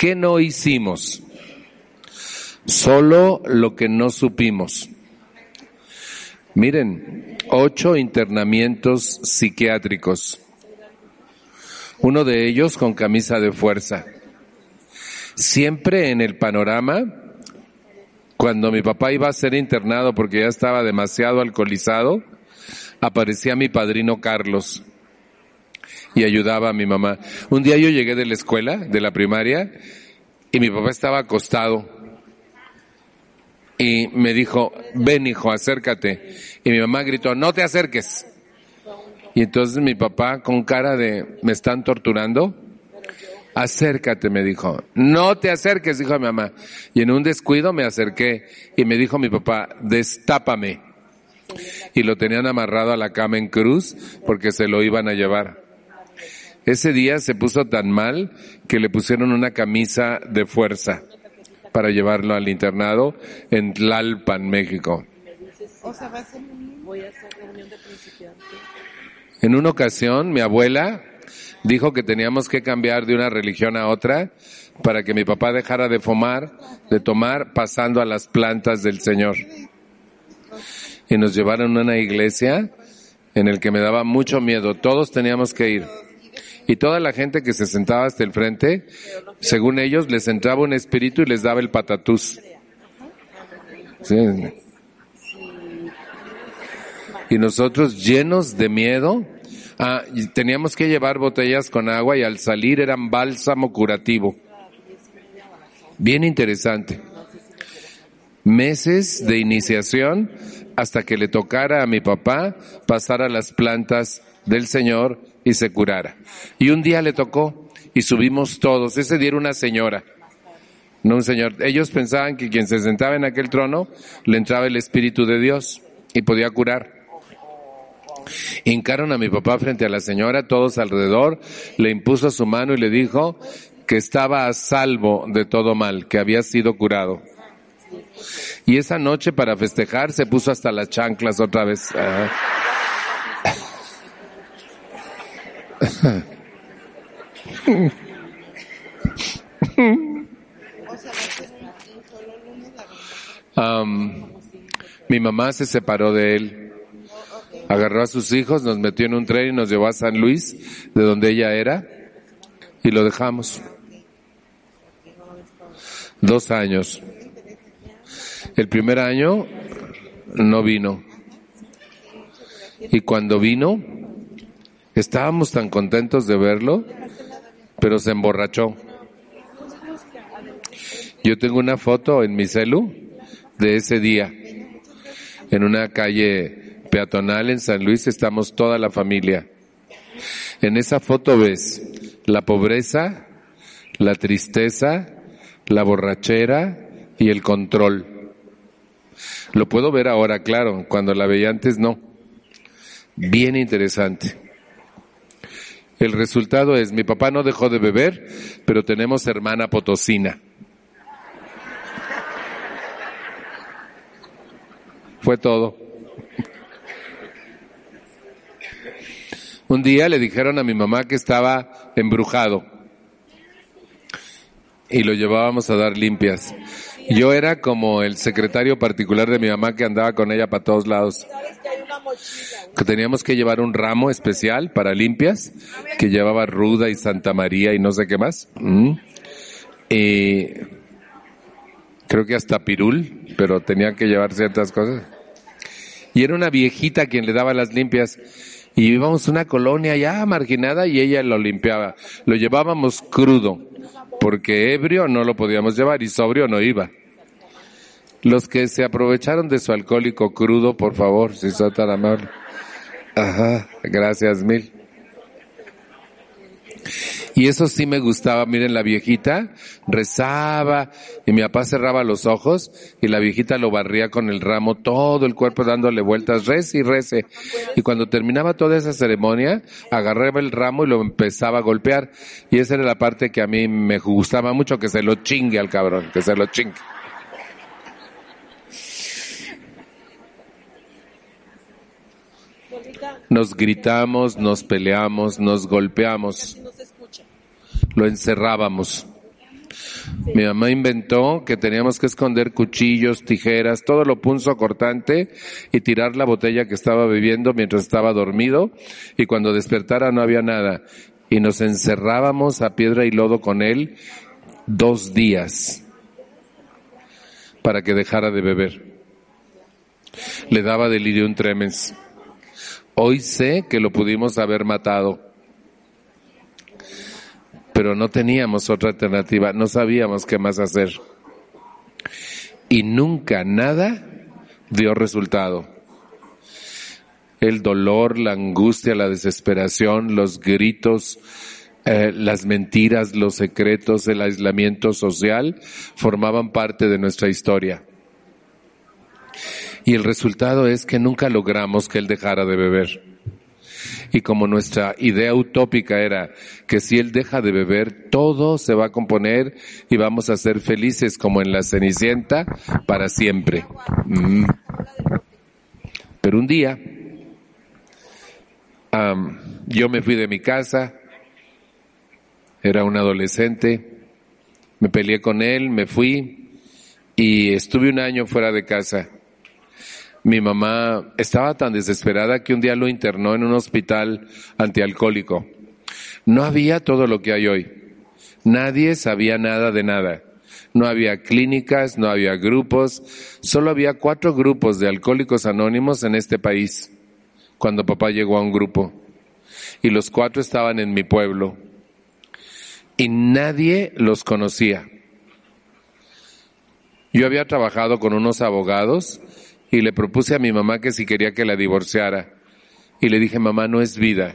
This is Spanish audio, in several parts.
¿Qué no hicimos? Solo lo que no supimos. Miren, ocho internamientos psiquiátricos. Uno de ellos con camisa de fuerza. Siempre en el panorama, cuando mi papá iba a ser internado porque ya estaba demasiado alcoholizado, aparecía mi padrino Carlos y ayudaba a mi mamá. Un día yo llegué de la escuela, de la primaria, y mi papá estaba acostado y me dijo, ven hijo, acércate. Y mi mamá gritó, no te acerques. Y entonces mi papá con cara de, me están torturando, acércate, me dijo. No te acerques, dijo mi mamá. Y en un descuido me acerqué y me dijo mi papá, destápame. Y lo tenían amarrado a la cama en cruz porque se lo iban a llevar. Ese día se puso tan mal que le pusieron una camisa de fuerza para llevarlo al internado en Tlalpan, México. En una ocasión, mi abuela dijo que teníamos que cambiar de una religión a otra para que mi papá dejara de fumar, de tomar, pasando a las plantas del Señor. Y nos llevaron a una iglesia en el que me daba mucho miedo. Todos teníamos que ir. Y toda la gente que se sentaba hasta el frente, según ellos, les entraba un espíritu y les daba el patatús. Y nosotros llenos de miedo, ah, teníamos que llevar botellas con agua y al salir eran bálsamo curativo. Bien interesante. Meses de iniciación hasta que le tocara a mi papá pasar a las plantas del Señor y se curara. Y un día le tocó y subimos todos. Ese día era una señora, no un señor. Ellos pensaban que quien se sentaba en aquel trono le entraba el Espíritu de Dios y podía curar. Hincaron a mi papá frente a la señora, todos alrededor, le impuso su mano y le dijo que estaba a salvo de todo mal, que había sido curado. Y esa noche para festejar se puso hasta las chanclas otra vez. Mi mamá se separó de él. Agarró a sus hijos, nos metió en un tren y nos llevó a San Luis, de donde ella era, y lo dejamos. Dos años. El primer año no vino. Y cuando vino, Estábamos tan contentos de verlo, pero se emborrachó. Yo tengo una foto en mi celu de ese día. En una calle peatonal en San Luis estamos toda la familia. En esa foto ves la pobreza, la tristeza, la borrachera y el control. Lo puedo ver ahora, claro, cuando la veía antes no. Bien interesante. El resultado es, mi papá no dejó de beber, pero tenemos hermana potosina. Fue todo. Un día le dijeron a mi mamá que estaba embrujado y lo llevábamos a dar limpias. Yo era como el secretario particular de mi mamá que andaba con ella para todos lados. Que teníamos que llevar un ramo especial para limpias que llevaba Ruda y Santa María y no sé qué más. Mm. Y creo que hasta Pirul, pero tenía que llevar ciertas cosas. Y era una viejita quien le daba las limpias. Y íbamos a una colonia ya marginada y ella lo limpiaba. Lo llevábamos crudo, porque ebrio no lo podíamos llevar y sobrio no iba. Los que se aprovecharon de su alcohólico crudo, por favor, si son tan amables. Ajá, gracias mil. Y eso sí me gustaba, miren, la viejita rezaba y mi papá cerraba los ojos y la viejita lo barría con el ramo, todo el cuerpo dándole vueltas, rece y rece. Y cuando terminaba toda esa ceremonia, agarraba el ramo y lo empezaba a golpear. Y esa era la parte que a mí me gustaba mucho, que se lo chingue al cabrón, que se lo chingue. Nos gritamos, nos peleamos, nos golpeamos. Lo encerrábamos. Mi mamá inventó que teníamos que esconder cuchillos, tijeras, todo lo punzo cortante y tirar la botella que estaba bebiendo mientras estaba dormido y cuando despertara no había nada. Y nos encerrábamos a piedra y lodo con él dos días para que dejara de beber. Le daba delirium tremens. Hoy sé que lo pudimos haber matado pero no teníamos otra alternativa, no sabíamos qué más hacer. Y nunca nada dio resultado. El dolor, la angustia, la desesperación, los gritos, eh, las mentiras, los secretos, el aislamiento social formaban parte de nuestra historia. Y el resultado es que nunca logramos que él dejara de beber. Y como nuestra idea utópica era que si él deja de beber, todo se va a componer y vamos a ser felices como en la Cenicienta para siempre. Mm. Pero un día, yo me fui de mi casa, era un adolescente, me peleé con él, me fui y estuve un año fuera de casa. Mi mamá estaba tan desesperada que un día lo internó en un hospital antialcohólico. No había todo lo que hay hoy. Nadie sabía nada de nada. No había clínicas, no había grupos, solo había cuatro grupos de alcohólicos anónimos en este país, cuando papá llegó a un grupo. Y los cuatro estaban en mi pueblo. Y nadie los conocía. Yo había trabajado con unos abogados y le propuse a mi mamá que si quería que la divorciara. Y le dije, mamá, no es vida.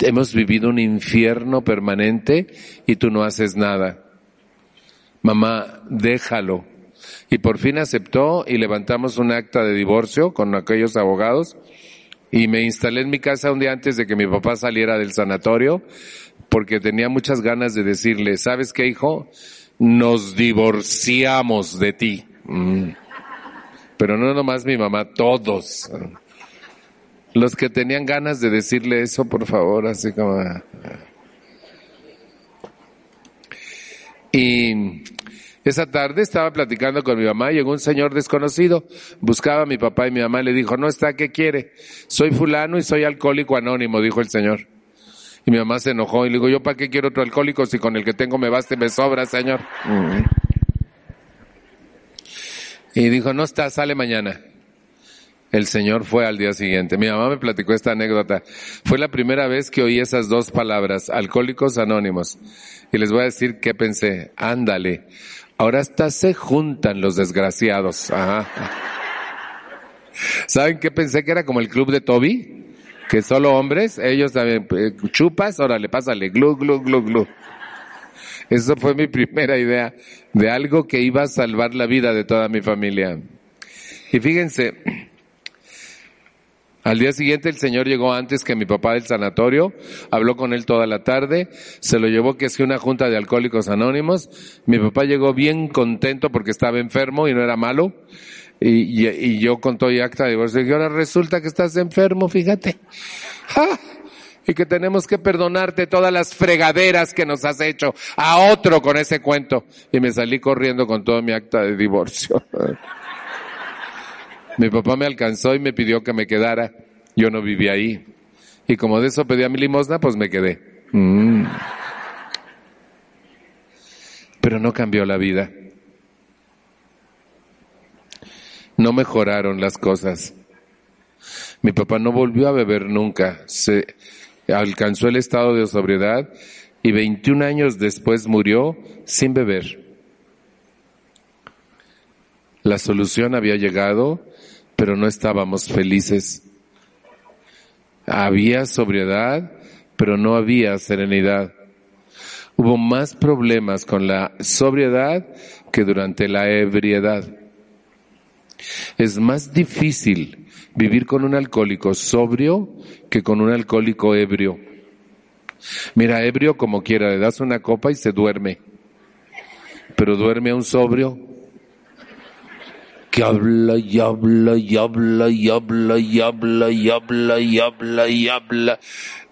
Hemos vivido un infierno permanente y tú no haces nada. Mamá, déjalo. Y por fin aceptó y levantamos un acta de divorcio con aquellos abogados y me instalé en mi casa un día antes de que mi papá saliera del sanatorio porque tenía muchas ganas de decirle, ¿sabes qué hijo? Nos divorciamos de ti. Mm. Pero no nomás mi mamá, todos. Los que tenían ganas de decirle eso, por favor, así como... Y esa tarde estaba platicando con mi mamá, llegó un señor desconocido, buscaba a mi papá y mi mamá le dijo, no está, ¿qué quiere? Soy fulano y soy alcohólico anónimo, dijo el señor. Y mi mamá se enojó y le dijo, yo para qué quiero otro alcohólico si con el que tengo me basta y me sobra, señor. Y dijo, no está, sale mañana. El Señor fue al día siguiente. Mi mamá me platicó esta anécdota. Fue la primera vez que oí esas dos palabras, alcohólicos anónimos. Y les voy a decir qué pensé. Ándale. Ahora hasta se juntan los desgraciados. Ajá. ¿Saben qué pensé que era como el club de Toby? Que solo hombres, ellos también, eh, chupas, órale, pásale, glu, glu, glu, glu. Eso fue mi primera idea de algo que iba a salvar la vida de toda mi familia. Y fíjense, al día siguiente el señor llegó antes que mi papá del sanatorio, habló con él toda la tarde, se lo llevó que es una junta de alcohólicos anónimos. Mi papá llegó bien contento porque estaba enfermo y no era malo. Y, yo con todo y acta de divorcio, y ahora resulta que estás enfermo, fíjate y que tenemos que perdonarte todas las fregaderas que nos has hecho a otro con ese cuento. Y me salí corriendo con todo mi acta de divorcio. mi papá me alcanzó y me pidió que me quedara. Yo no vivía ahí. Y como de eso pedía mi limosna, pues me quedé. Mm. Pero no cambió la vida. No mejoraron las cosas. Mi papá no volvió a beber nunca. Se, alcanzó el estado de sobriedad y 21 años después murió sin beber. La solución había llegado, pero no estábamos felices. Había sobriedad, pero no había serenidad. Hubo más problemas con la sobriedad que durante la ebriedad. Es más difícil vivir con un alcohólico sobrio que con un alcohólico ebrio. Mira, ebrio como quiera, le das una copa y se duerme. Pero duerme a un sobrio. que habla y habla y habla y habla y habla y habla y habla y habla.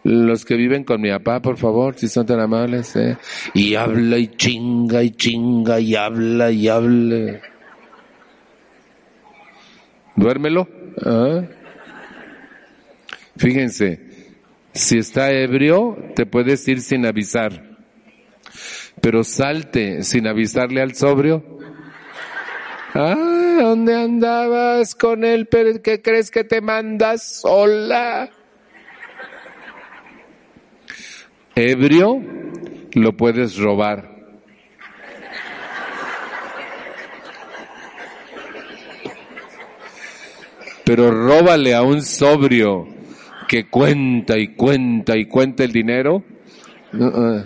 Los que viven con mi papá, por favor, si son tan amables, ¿eh? y habla y chinga y chinga y habla y habla. Duérmelo. ¿Ah? Fíjense, si está ebrio, te puedes ir sin avisar. Pero salte sin avisarle al sobrio. Ah, ¿dónde andabas con él? ¿Qué crees que te mandas sola? Ebrio, lo puedes robar. Pero róbale a un sobrio que cuenta y cuenta y cuenta el dinero. Uh-uh.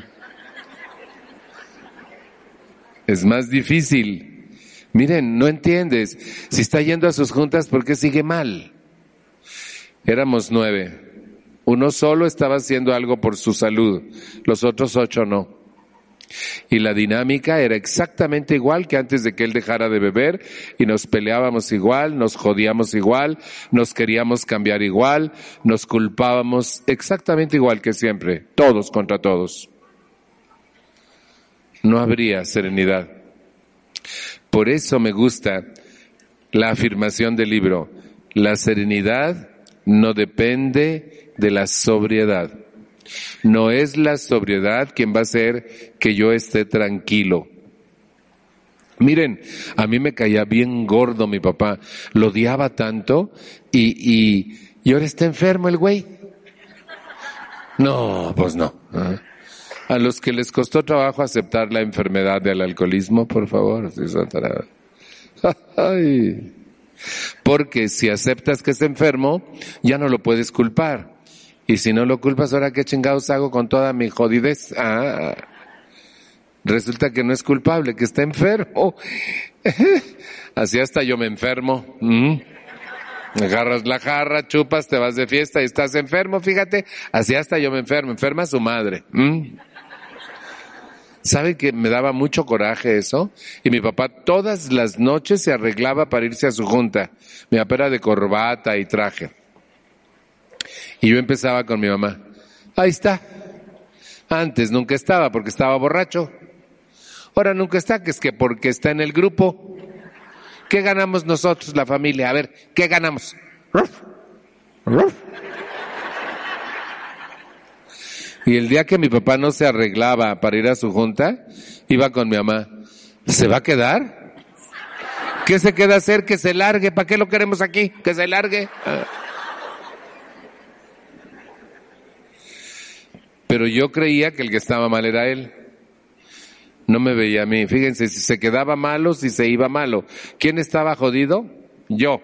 Es más difícil. Miren, no entiendes. Si está yendo a sus juntas, ¿por qué sigue mal? Éramos nueve. Uno solo estaba haciendo algo por su salud, los otros ocho no. Y la dinámica era exactamente igual que antes de que él dejara de beber y nos peleábamos igual, nos jodíamos igual, nos queríamos cambiar igual, nos culpábamos exactamente igual que siempre, todos contra todos. No habría serenidad. Por eso me gusta la afirmación del libro. La serenidad no depende de la sobriedad. No es la sobriedad quien va a hacer que yo esté tranquilo. Miren, a mí me caía bien gordo mi papá, lo odiaba tanto y, y, y ahora está enfermo el güey. No, pues no. A los que les costó trabajo aceptar la enfermedad del alcoholismo, por favor. Porque si aceptas que es enfermo, ya no lo puedes culpar. Y si no lo culpas, ahora qué chingados hago con toda mi jodidez. Ah, resulta que no es culpable, que está enfermo. Así hasta yo me enfermo. ¿Mm? Agarras la jarra, chupas, te vas de fiesta y estás enfermo, fíjate. Así hasta yo me enfermo, enferma su madre. ¿Mm? ¿Sabe que me daba mucho coraje eso? Y mi papá todas las noches se arreglaba para irse a su junta. Mi papá de corbata y traje. Y yo empezaba con mi mamá. Ahí está. Antes nunca estaba porque estaba borracho. Ahora nunca está, que es que porque está en el grupo. ¿Qué ganamos nosotros, la familia? A ver, ¿qué ganamos? Y el día que mi papá no se arreglaba para ir a su junta, iba con mi mamá. ¿Se va a quedar? ¿Qué se queda hacer? Que se largue. ¿Para qué lo queremos aquí? Que se largue. Ah. Pero yo creía que el que estaba mal era él. No me veía a mí. Fíjense, si se quedaba malo, si se iba malo. ¿Quién estaba jodido? Yo.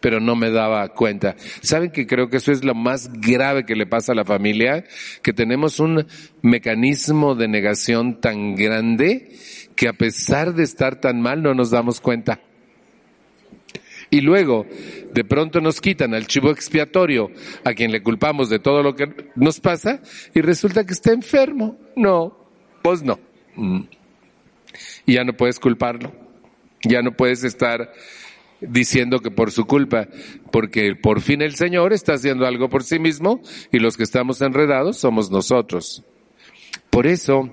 Pero no me daba cuenta. ¿Saben que creo que eso es lo más grave que le pasa a la familia? Que tenemos un mecanismo de negación tan grande que a pesar de estar tan mal no nos damos cuenta. Y luego, de pronto nos quitan al chivo expiatorio a quien le culpamos de todo lo que nos pasa y resulta que está enfermo. No, pues no. Mm. Y ya no puedes culparlo. Ya no puedes estar diciendo que por su culpa, porque por fin el Señor está haciendo algo por sí mismo y los que estamos enredados somos nosotros. Por eso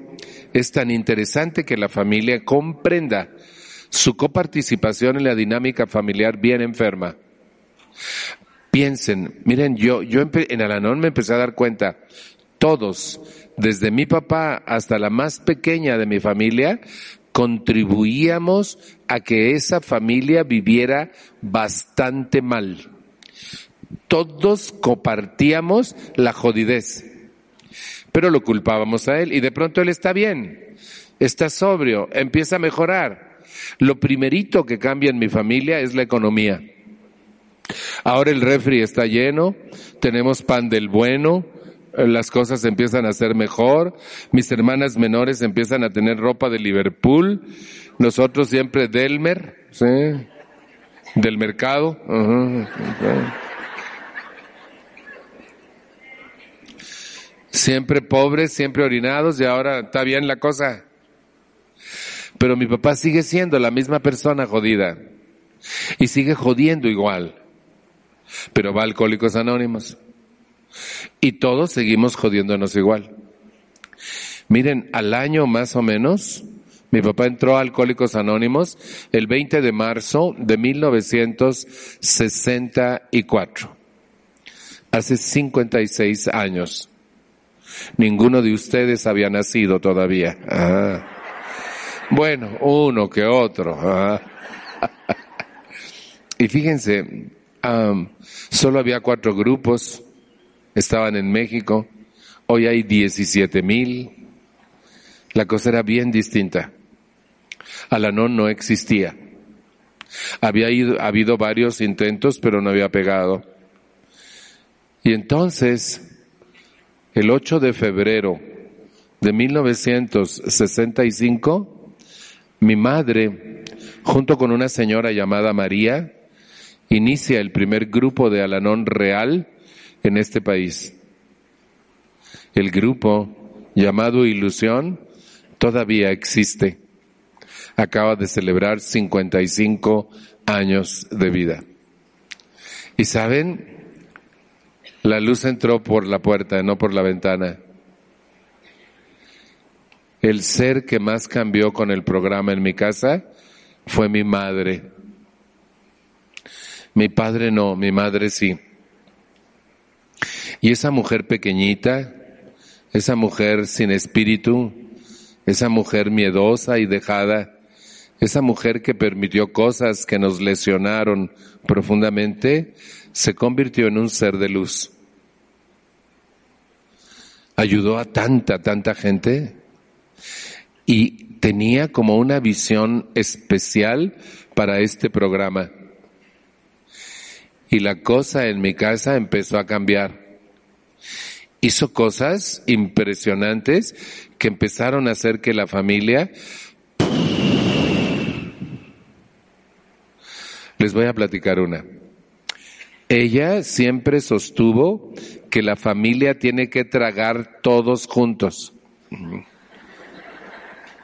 es tan interesante que la familia comprenda su coparticipación en la dinámica familiar bien enferma. Piensen, miren, yo, yo en Alanón me empecé a dar cuenta, todos, desde mi papá hasta la más pequeña de mi familia, contribuíamos a que esa familia viviera bastante mal. Todos compartíamos la jodidez, pero lo culpábamos a él y de pronto él está bien, está sobrio, empieza a mejorar lo primerito que cambia en mi familia es la economía. Ahora el refri está lleno, tenemos pan del bueno, las cosas empiezan a ser mejor, mis hermanas menores empiezan a tener ropa de Liverpool, nosotros siempre Delmer, del mercado. Siempre pobres, siempre orinados y ahora está bien la cosa pero mi papá sigue siendo la misma persona jodida. Y sigue jodiendo igual. Pero va a Alcohólicos Anónimos. Y todos seguimos jodiéndonos igual. Miren, al año más o menos, mi papá entró a Alcohólicos Anónimos el 20 de marzo de 1964. Hace 56 años. Ninguno de ustedes había nacido todavía. Ah. Bueno, uno que otro. Ah. y fíjense, solo había cuatro grupos, estaban en México, hoy hay 17 mil. La cosa era bien distinta. Alanón no existía. Había habido varios intentos, pero no había pegado. Y entonces, el 8 de febrero de 1965, mi madre, junto con una señora llamada María, inicia el primer grupo de Alanón real en este país. El grupo llamado Ilusión todavía existe. Acaba de celebrar 55 años de vida. Y saben, la luz entró por la puerta, no por la ventana. El ser que más cambió con el programa en mi casa fue mi madre. Mi padre no, mi madre sí. Y esa mujer pequeñita, esa mujer sin espíritu, esa mujer miedosa y dejada, esa mujer que permitió cosas que nos lesionaron profundamente, se convirtió en un ser de luz ayudó a tanta, tanta gente y tenía como una visión especial para este programa. Y la cosa en mi casa empezó a cambiar. Hizo cosas impresionantes que empezaron a hacer que la familia... Les voy a platicar una. Ella siempre sostuvo que la familia tiene que tragar todos juntos.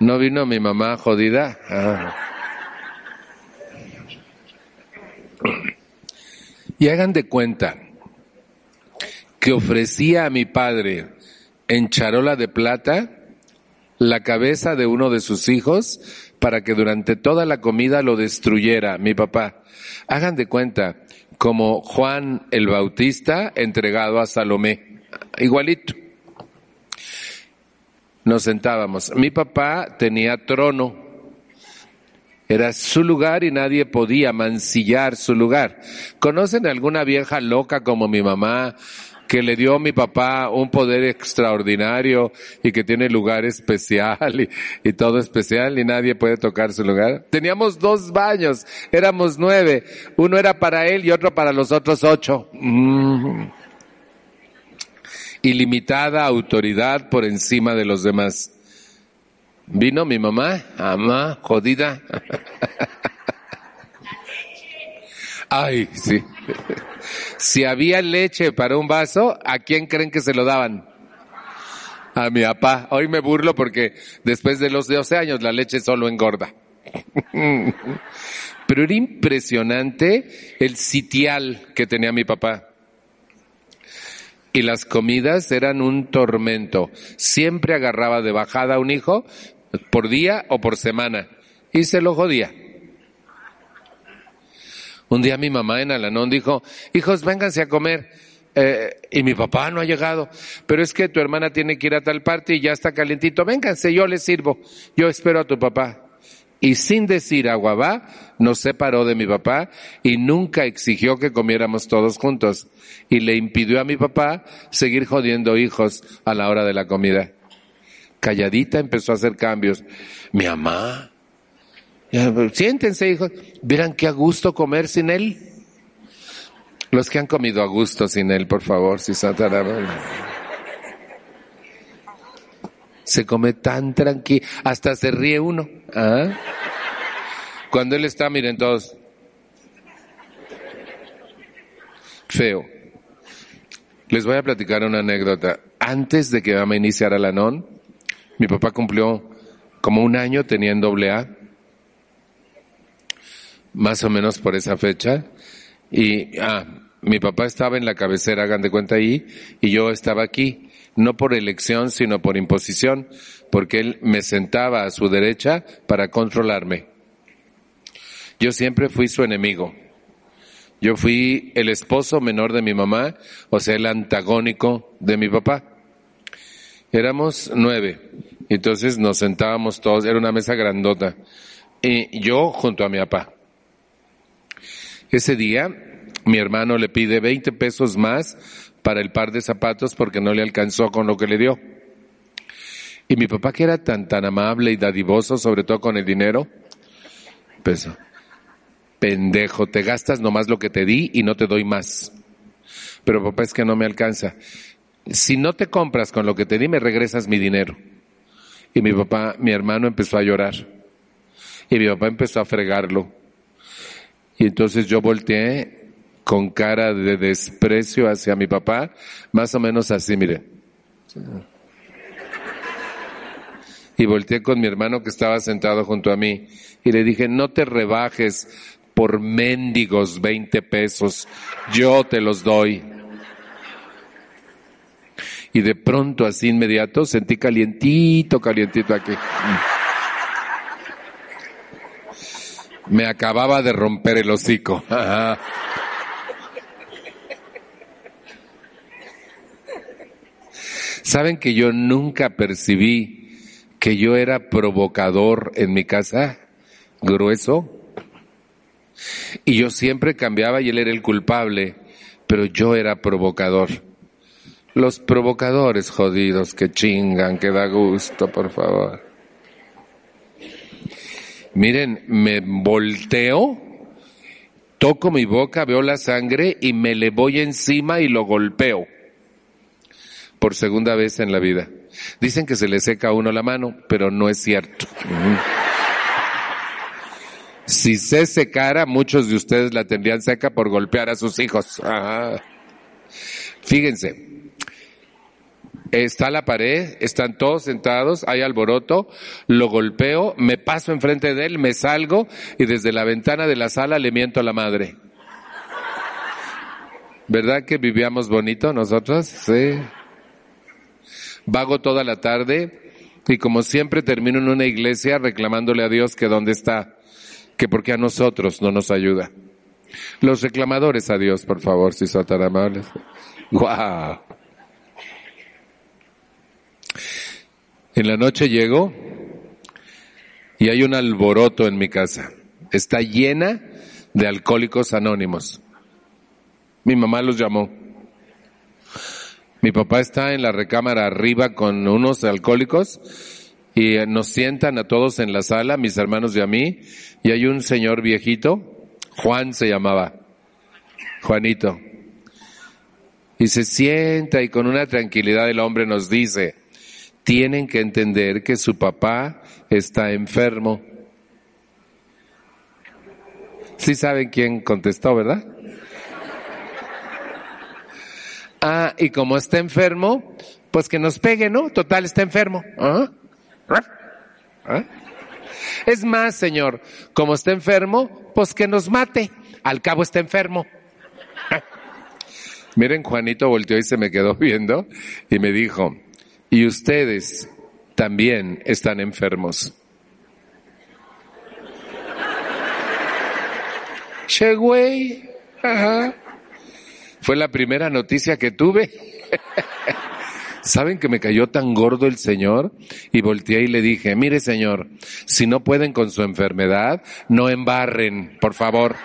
¿No vino mi mamá jodida? Ah. Y hagan de cuenta que ofrecía a mi padre en charola de plata la cabeza de uno de sus hijos para que durante toda la comida lo destruyera mi papá. Hagan de cuenta como Juan el Bautista entregado a Salomé. Igualito. Nos sentábamos. Mi papá tenía trono. Era su lugar y nadie podía mancillar su lugar. ¿Conocen alguna vieja loca como mi mamá que le dio a mi papá un poder extraordinario y que tiene lugar especial y, todo especial y nadie puede tocar su lugar. Teníamos dos baños, éramos nueve, uno era para él y otro para los otros ocho. Mm. Ilimitada autoridad por encima de los demás. Vino mi mamá, mamá, jodida. Ay, sí. Si había leche para un vaso, ¿a quién creen que se lo daban? A mi papá. Hoy me burlo porque después de los 12 años la leche solo engorda. Pero era impresionante el sitial que tenía mi papá. Y las comidas eran un tormento. Siempre agarraba de bajada a un hijo por día o por semana y se lo jodía. Un día mi mamá en Alanón dijo, hijos, vénganse a comer. Eh, y mi papá no ha llegado, pero es que tu hermana tiene que ir a tal parte y ya está calientito. Vénganse, yo les sirvo. Yo espero a tu papá. Y sin decir agua va, nos separó de mi papá y nunca exigió que comiéramos todos juntos. Y le impidió a mi papá seguir jodiendo hijos a la hora de la comida. Calladita empezó a hacer cambios. Mi mamá, Siéntense, hijos. Verán qué a gusto comer sin él. Los que han comido a gusto sin él, por favor, si Se come tan tranquilo, hasta se ríe uno. ¿Ah? Cuando él está, miren todos. Feo. Les voy a platicar una anécdota. Antes de que mamá iniciara la NON, mi papá cumplió como un año, tenía en doble A más o menos por esa fecha. Y, ah, mi papá estaba en la cabecera, hagan de cuenta ahí, y yo estaba aquí, no por elección, sino por imposición, porque él me sentaba a su derecha para controlarme. Yo siempre fui su enemigo. Yo fui el esposo menor de mi mamá, o sea, el antagónico de mi papá. Éramos nueve, entonces nos sentábamos todos, era una mesa grandota, y yo junto a mi papá. Ese día mi hermano le pide 20 pesos más para el par de zapatos porque no le alcanzó con lo que le dio. Y mi papá que era tan, tan amable y dadivoso, sobre todo con el dinero, pensó, pendejo, te gastas nomás lo que te di y no te doy más. Pero papá es que no me alcanza. Si no te compras con lo que te di, me regresas mi dinero. Y mi papá, mi hermano empezó a llorar. Y mi papá empezó a fregarlo. Y entonces yo volteé con cara de desprecio hacia mi papá, más o menos así, mire. Y volteé con mi hermano que estaba sentado junto a mí y le dije, no te rebajes por mendigos 20 pesos, yo te los doy. Y de pronto, así inmediato, sentí calientito, calientito aquí. Me acababa de romper el hocico. ¿Saben que yo nunca percibí que yo era provocador en mi casa? Grueso. Y yo siempre cambiaba y él era el culpable, pero yo era provocador. Los provocadores jodidos que chingan, que da gusto, por favor. Miren, me volteo, toco mi boca, veo la sangre y me le voy encima y lo golpeo. Por segunda vez en la vida. Dicen que se le seca a uno la mano, pero no es cierto. Si se secara, muchos de ustedes la tendrían seca por golpear a sus hijos. Fíjense, está la pared, están todos sentados, hay alboroto, lo golpeo, me paso enfrente de él, me salgo y desde la ventana de la sala le miento a la madre. ¿Verdad que vivíamos bonito nosotros? Sí. Vago toda la tarde y como siempre termino en una iglesia reclamándole a Dios que dónde está, que porque a nosotros no nos ayuda. Los reclamadores a Dios, por favor, si son tan amables. ¡Guau! En la noche llego y hay un alboroto en mi casa. Está llena de alcohólicos anónimos. Mi mamá los llamó. Mi papá está en la recámara arriba con unos alcohólicos y nos sientan a todos en la sala, mis hermanos y a mí, y hay un señor viejito, Juan se llamaba, Juanito, y se sienta y con una tranquilidad el hombre nos dice, tienen que entender que su papá está enfermo. Sí saben quién contestó, ¿verdad? Ah, y como está enfermo, pues que nos pegue, ¿no? Total, está enfermo. ¿Ah? ¿Ah? Es más, señor, como está enfermo, pues que nos mate. Al cabo está enfermo. Miren, Juanito volteó y se me quedó viendo y me dijo, y ustedes también están enfermos. Che, güey. Ajá. Fue la primera noticia que tuve. ¿Saben que me cayó tan gordo el Señor? Y volteé y le dije, mire Señor, si no pueden con su enfermedad, no embarren, por favor.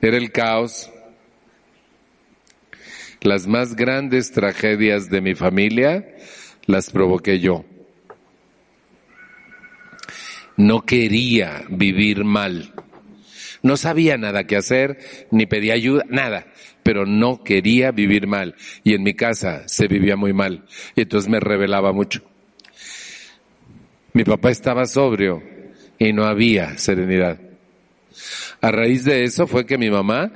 Era el caos. Las más grandes tragedias de mi familia las provoqué yo. No quería vivir mal. No sabía nada que hacer, ni pedía ayuda, nada, pero no quería vivir mal. Y en mi casa se vivía muy mal. Y entonces me revelaba mucho. Mi papá estaba sobrio y no había serenidad. A raíz de eso fue que mi mamá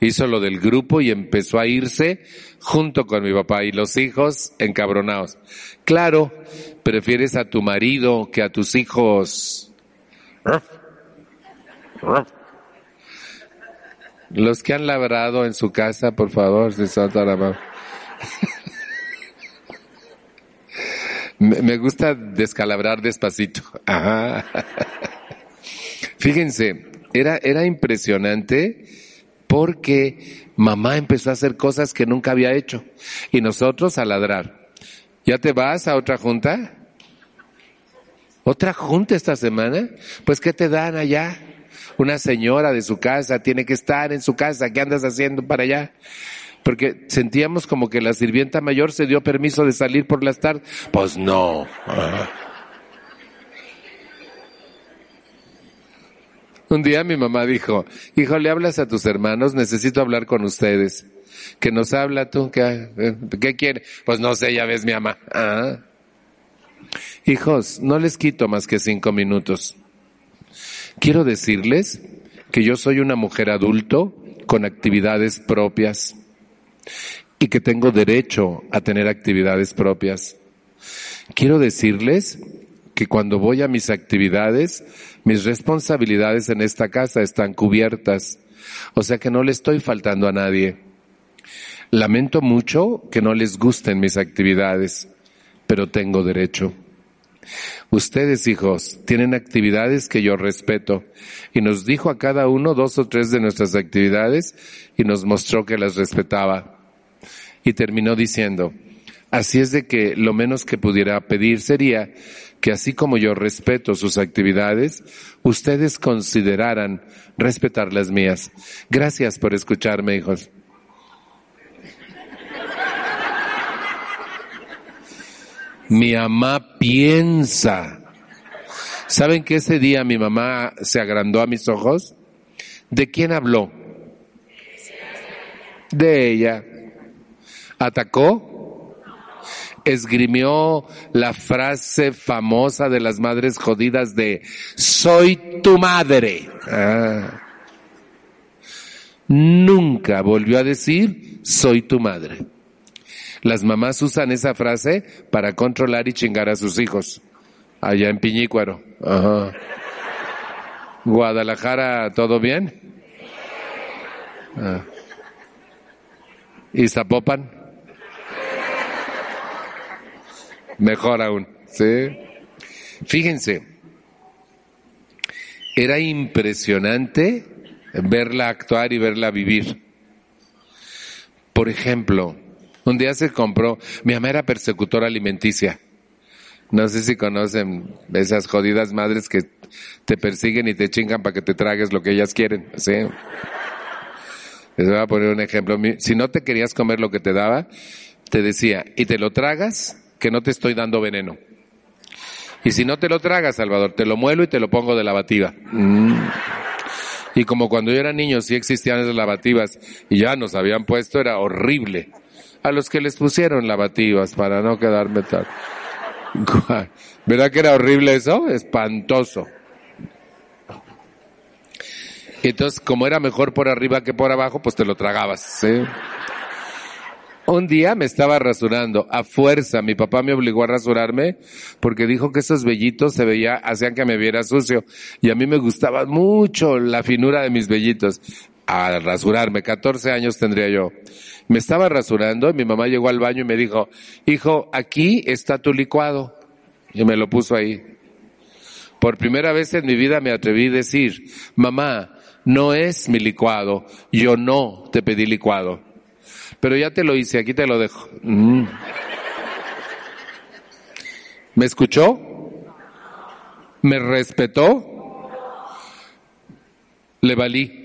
hizo lo del grupo y empezó a irse junto con mi papá y los hijos encabronados. Claro, prefieres a tu marido que a tus hijos. Los que han labrado en su casa, por favor, se la Me gusta descalabrar despacito. Fíjense, era, era impresionante porque mamá empezó a hacer cosas que nunca había hecho y nosotros a ladrar. ¿Ya te vas a otra junta? ¿Otra junta esta semana? Pues ¿qué te dan allá? Una señora de su casa tiene que estar en su casa. ¿Qué andas haciendo para allá? Porque sentíamos como que la sirvienta mayor se dio permiso de salir por las tardes. Pues no. Un día mi mamá dijo, hijo, le hablas a tus hermanos, necesito hablar con ustedes. ¿Que nos habla tú? ¿Qué, qué quiere? Pues no sé, ya ves mi mamá. Ah. Hijos, no les quito más que cinco minutos. Quiero decirles que yo soy una mujer adulto con actividades propias y que tengo derecho a tener actividades propias. Quiero decirles que cuando voy a mis actividades, mis responsabilidades en esta casa están cubiertas. O sea que no le estoy faltando a nadie. Lamento mucho que no les gusten mis actividades, pero tengo derecho. Ustedes, hijos, tienen actividades que yo respeto y nos dijo a cada uno dos o tres de nuestras actividades y nos mostró que las respetaba. Y terminó diciendo, así es de que lo menos que pudiera pedir sería que así como yo respeto sus actividades, ustedes consideraran respetar las mías. Gracias por escucharme, hijos. Mi mamá piensa. ¿Saben que ese día mi mamá se agrandó a mis ojos? ¿De quién habló? De ella. ¿Atacó? Esgrimió la frase famosa de las madres jodidas de soy tu madre. Ah. Nunca volvió a decir soy tu madre. Las mamás usan esa frase para controlar y chingar a sus hijos. Allá en Piñícuaro. Guadalajara, ¿todo bien? Ah. ¿Y Zapopan? Mejor aún, ¿sí? Fíjense, era impresionante verla actuar y verla vivir. Por ejemplo, un día se compró, mi mamá era persecutora alimenticia. No sé si conocen esas jodidas madres que te persiguen y te chingan para que te tragues lo que ellas quieren, ¿sí? Les voy a poner un ejemplo. Si no te querías comer lo que te daba, te decía, y te lo tragas, que no te estoy dando veneno. Y si no te lo tragas, Salvador, te lo muelo y te lo pongo de lavativa. Mm. Y como cuando yo era niño sí existían esas lavativas y ya nos habían puesto, era horrible. A los que les pusieron lavativas para no quedarme tal. ¿Verdad que era horrible eso? Espantoso. Entonces, como era mejor por arriba que por abajo, pues te lo tragabas. ¿sí? Un día me estaba rasurando a fuerza. Mi papá me obligó a rasurarme porque dijo que esos vellitos se veía, hacían que me viera sucio. Y a mí me gustaba mucho la finura de mis vellitos. A rasurarme, 14 años tendría yo. Me estaba rasurando y mi mamá llegó al baño y me dijo, hijo, aquí está tu licuado. Y me lo puso ahí. Por primera vez en mi vida me atreví a decir, mamá, no es mi licuado, yo no te pedí licuado. Pero ya te lo hice, aquí te lo dejo. Mm. ¿Me escuchó? ¿Me respetó? Le valí.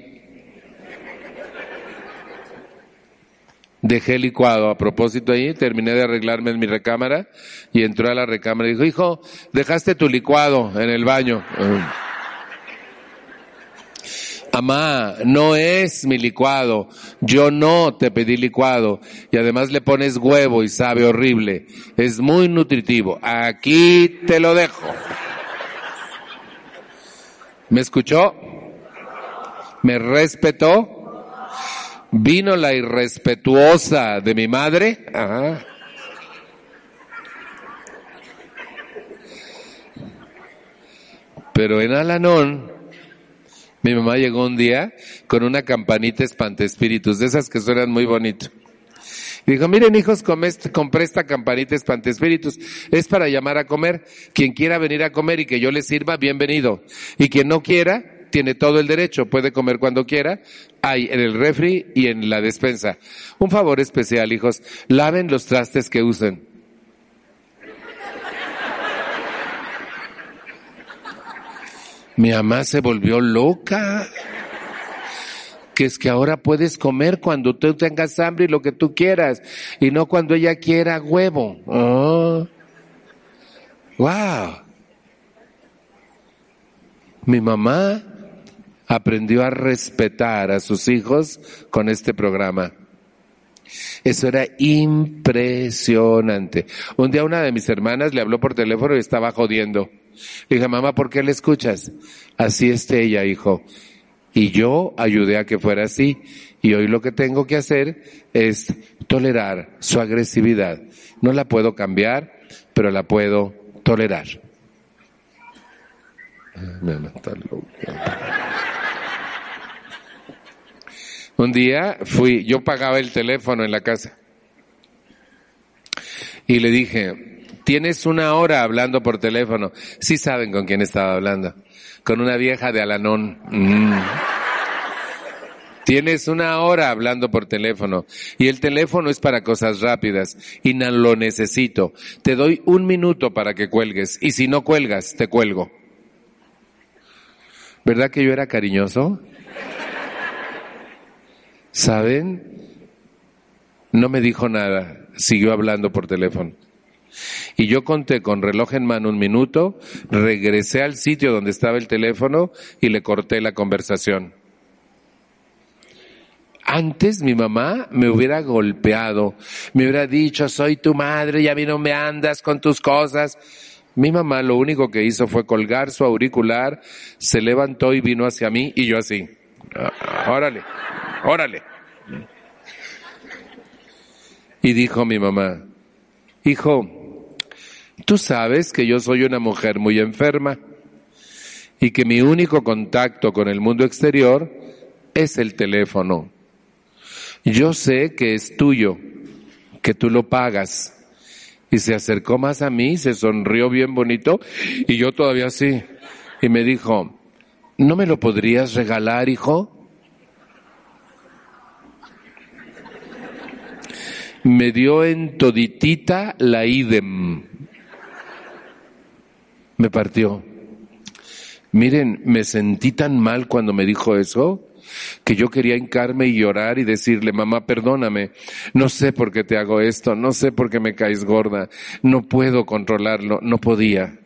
Dejé el licuado a propósito ahí, terminé de arreglarme en mi recámara y entró a la recámara y dijo, hijo, dejaste tu licuado en el baño. Mamá, no es mi licuado. Yo no te pedí licuado. Y además le pones huevo y sabe horrible. Es muy nutritivo. Aquí te lo dejo. ¿Me escuchó? ¿Me respetó? Vino la irrespetuosa de mi madre. Ajá. Pero en Alanón, mi mamá llegó un día con una campanita espantespíritus, de esas que suenan muy bonito. Dijo, miren hijos, compré esta campanita espantespíritus. Es para llamar a comer. Quien quiera venir a comer y que yo le sirva, bienvenido. Y quien no quiera, tiene todo el derecho. Puede comer cuando quiera. Hay en el refri y en la despensa. Un favor especial, hijos. Laven los trastes que usen. Mi mamá se volvió loca. Que es que ahora puedes comer cuando tú tengas hambre y lo que tú quieras, y no cuando ella quiera huevo. Oh. Wow. Mi mamá aprendió a respetar a sus hijos con este programa. Eso era impresionante. Un día una de mis hermanas le habló por teléfono y estaba jodiendo. Le dije, mamá, ¿por qué le escuchas? Así esté ella, hijo. Y yo ayudé a que fuera así. Y hoy lo que tengo que hacer es tolerar su agresividad. No la puedo cambiar, pero la puedo tolerar. Un día fui, yo pagaba el teléfono en la casa. Y le dije, Tienes una hora hablando por teléfono. Sí saben con quién estaba hablando. Con una vieja de Alanón. Mm. Tienes una hora hablando por teléfono y el teléfono es para cosas rápidas y no lo necesito. Te doy un minuto para que cuelgues y si no cuelgas, te cuelgo. ¿Verdad que yo era cariñoso? ¿Saben? No me dijo nada, siguió hablando por teléfono. Y yo conté con reloj en mano un minuto, regresé al sitio donde estaba el teléfono y le corté la conversación. Antes mi mamá me hubiera golpeado, me hubiera dicho, soy tu madre y a mí no me andas con tus cosas. Mi mamá lo único que hizo fue colgar su auricular, se levantó y vino hacia mí y yo así. Ah, órale, órale. Y dijo mi mamá, hijo, Tú sabes que yo soy una mujer muy enferma y que mi único contacto con el mundo exterior es el teléfono. Yo sé que es tuyo, que tú lo pagas. Y se acercó más a mí, se sonrió bien bonito y yo todavía sí. Y me dijo, ¿no me lo podrías regalar, hijo? Me dio en toditita la idem me partió. Miren, me sentí tan mal cuando me dijo eso que yo quería hincarme y llorar y decirle, mamá, perdóname, no sé por qué te hago esto, no sé por qué me caes gorda, no puedo controlarlo, no podía.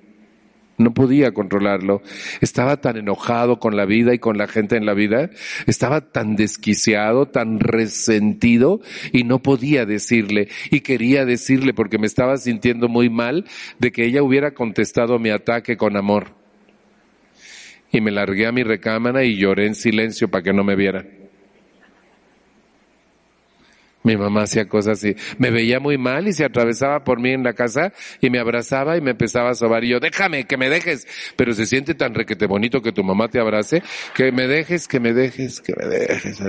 No podía controlarlo. Estaba tan enojado con la vida y con la gente en la vida. Estaba tan desquiciado, tan resentido y no podía decirle. Y quería decirle porque me estaba sintiendo muy mal de que ella hubiera contestado mi ataque con amor. Y me largué a mi recámara y lloré en silencio para que no me vieran. Mi mamá hacía cosas así. Me veía muy mal y se atravesaba por mí en la casa y me abrazaba y me empezaba a sobar y yo, déjame, que me dejes. Pero se siente tan requete bonito que tu mamá te abrace, que me dejes, que me dejes, que me dejes.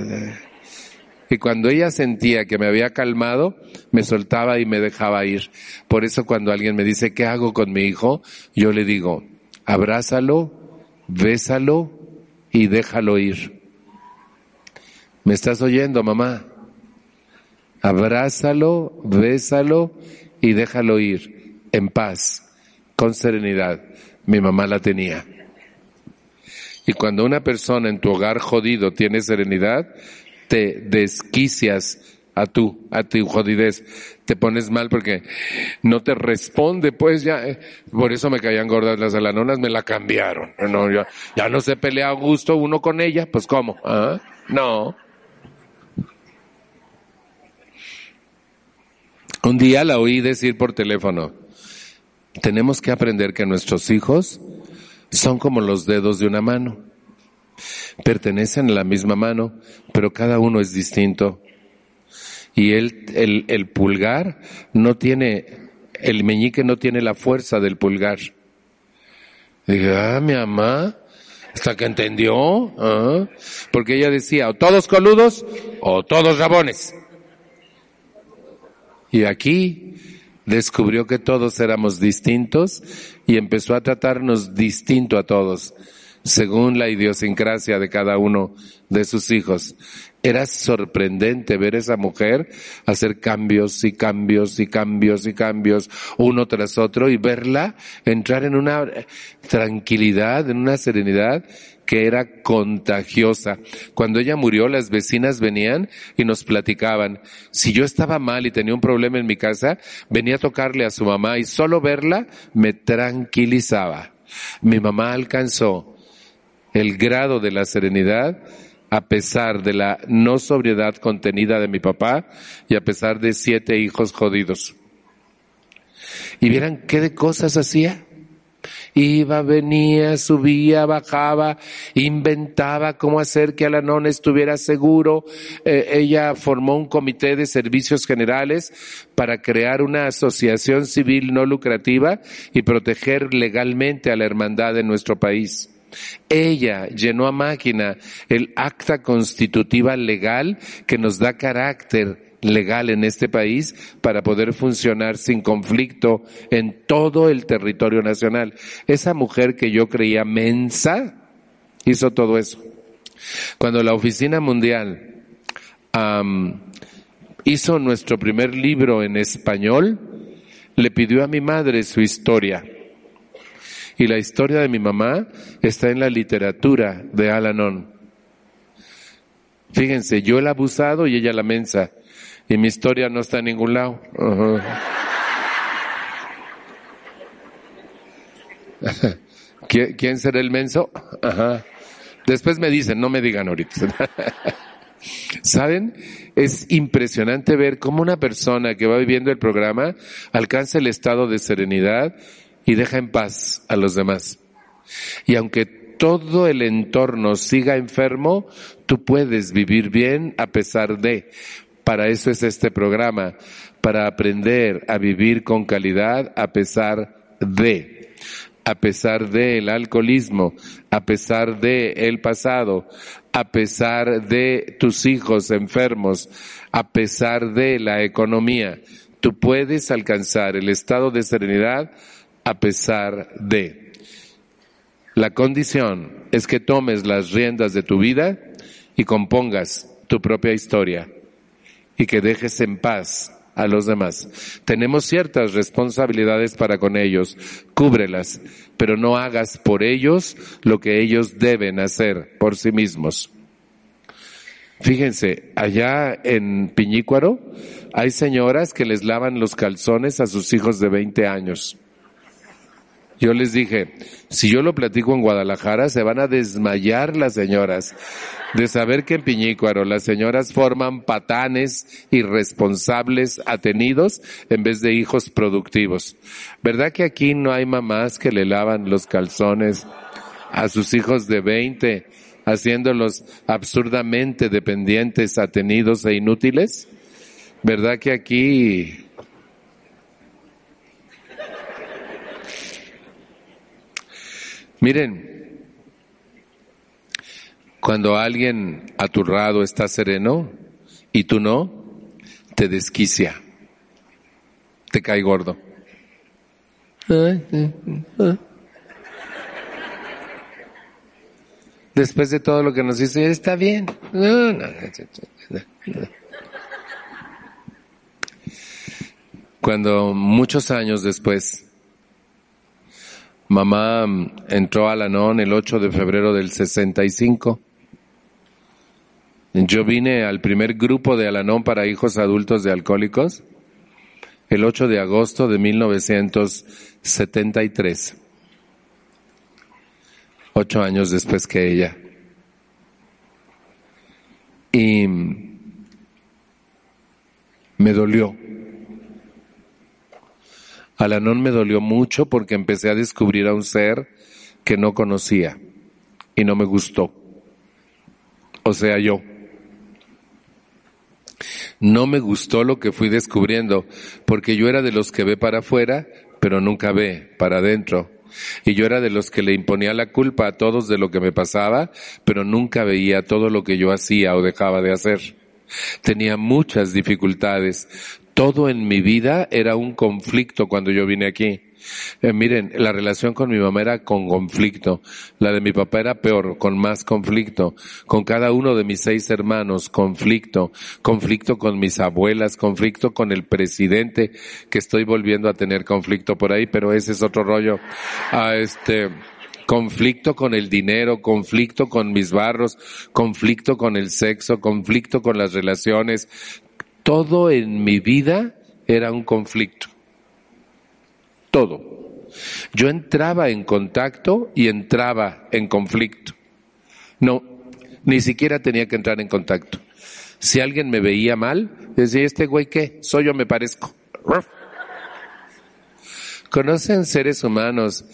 Y cuando ella sentía que me había calmado, me soltaba y me dejaba ir. Por eso cuando alguien me dice, ¿qué hago con mi hijo? Yo le digo, abrázalo, bésalo y déjalo ir. ¿Me estás oyendo, mamá? Abrázalo, bésalo y déjalo ir en paz, con serenidad. Mi mamá la tenía. Y cuando una persona en tu hogar jodido tiene serenidad, te desquicias a tú, a tu jodidez. Te pones mal porque no te responde, pues ya, eh, por eso me caían gordas las alanonas, me la cambiaron. No, ya, ya no se pelea a gusto uno con ella, pues cómo, ¿Ah? No. Un día la oí decir por teléfono, tenemos que aprender que nuestros hijos son como los dedos de una mano. pertenecen a la misma mano, pero cada uno es distinto. Y él, el, el pulgar no tiene, el meñique no tiene la fuerza del pulgar. Dije, ah, mi mamá, hasta que entendió, ¿ah? porque ella decía, o todos coludos o todos rabones. Y aquí descubrió que todos éramos distintos y empezó a tratarnos distinto a todos, según la idiosincrasia de cada uno de sus hijos. Era sorprendente ver a esa mujer hacer cambios y cambios y cambios y cambios uno tras otro y verla entrar en una tranquilidad, en una serenidad que era contagiosa. Cuando ella murió, las vecinas venían y nos platicaban. Si yo estaba mal y tenía un problema en mi casa, venía a tocarle a su mamá y solo verla me tranquilizaba. Mi mamá alcanzó el grado de la serenidad a pesar de la no sobriedad contenida de mi papá y a pesar de siete hijos jodidos. Y vieran qué de cosas hacía. Iba, venía, subía, bajaba, inventaba cómo hacer que Alanón estuviera seguro. Eh, ella formó un comité de servicios generales para crear una asociación civil no lucrativa y proteger legalmente a la hermandad en nuestro país. Ella llenó a máquina el acta constitutiva legal que nos da carácter legal en este país para poder funcionar sin conflicto en todo el territorio nacional. Esa mujer que yo creía mensa hizo todo eso. Cuando la Oficina Mundial hizo nuestro primer libro en español, le pidió a mi madre su historia y la historia de mi mamá está en la literatura de Alanon. Fíjense, yo el abusado y ella la mensa. Y mi historia no está en ningún lado. ¿Quién será el menso? Ajá. Después me dicen, no me digan ahorita. ¿Saben? Es impresionante ver cómo una persona que va viviendo el programa alcanza el estado de serenidad y deja en paz a los demás. Y aunque todo el entorno siga enfermo, tú puedes vivir bien a pesar de. Para eso es este programa, para aprender a vivir con calidad a pesar de a pesar del alcoholismo, a pesar de el pasado, a pesar de tus hijos enfermos, a pesar de la economía. Tú puedes alcanzar el estado de serenidad a pesar de. La condición es que tomes las riendas de tu vida y compongas tu propia historia y que dejes en paz a los demás. Tenemos ciertas responsabilidades para con ellos, cúbrelas, pero no hagas por ellos lo que ellos deben hacer por sí mismos. Fíjense, allá en Piñícuaro hay señoras que les lavan los calzones a sus hijos de 20 años. Yo les dije, si yo lo platico en Guadalajara, se van a desmayar las señoras de saber que en Piñícuaro las señoras forman patanes irresponsables atenidos en vez de hijos productivos. ¿Verdad que aquí no hay mamás que le lavan los calzones a sus hijos de 20, haciéndolos absurdamente dependientes, atenidos e inútiles? ¿Verdad que aquí Miren, cuando alguien a tu lado está sereno y tú no, te desquicia, te cae gordo. Después de todo lo que nos dice, está bien. Cuando muchos años después Mamá entró a Lanón el 8 de febrero del 65. Yo vine al primer grupo de Alanón para hijos adultos de alcohólicos el 8 de agosto de 1973. Ocho años después que ella. Y me dolió Alanón me dolió mucho porque empecé a descubrir a un ser que no conocía y no me gustó. o sea, yo. No me gustó lo que fui descubriendo, porque yo era de los que ve para afuera, pero nunca ve para adentro. Y yo era de los que le imponía la culpa a todos de lo que me pasaba, pero nunca veía todo lo que yo hacía o dejaba de hacer. Tenía muchas dificultades. Todo en mi vida era un conflicto cuando yo vine aquí. Eh, miren, la relación con mi mamá era con conflicto. La de mi papá era peor, con más conflicto. Con cada uno de mis seis hermanos, conflicto. Conflicto con mis abuelas, conflicto con el presidente, que estoy volviendo a tener conflicto por ahí, pero ese es otro rollo. Ah, este, conflicto con el dinero, conflicto con mis barros, conflicto con el sexo, conflicto con las relaciones. Todo en mi vida era un conflicto todo. Yo entraba en contacto y entraba en conflicto. No, ni siquiera tenía que entrar en contacto. Si alguien me veía mal, decía, ¿este güey qué? Soy yo, me parezco. ¿Conocen seres humanos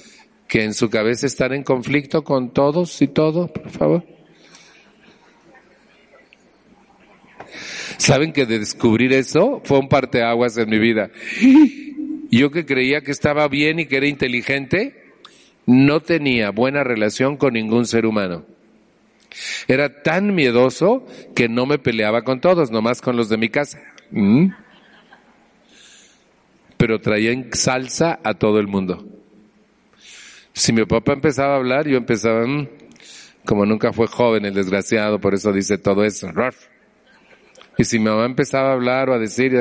que en su cabeza están en conflicto con todos y todo, por favor? ¿Saben que de descubrir eso fue un parteaguas en mi vida? yo que creía que estaba bien y que era inteligente, no tenía buena relación con ningún ser humano. Era tan miedoso que no me peleaba con todos, nomás con los de mi casa. ¿Mm? Pero traía en salsa a todo el mundo. Si mi papá empezaba a hablar, yo empezaba, mm", como nunca fue joven el desgraciado, por eso dice todo eso. Y si mi mamá empezaba a hablar o a decir,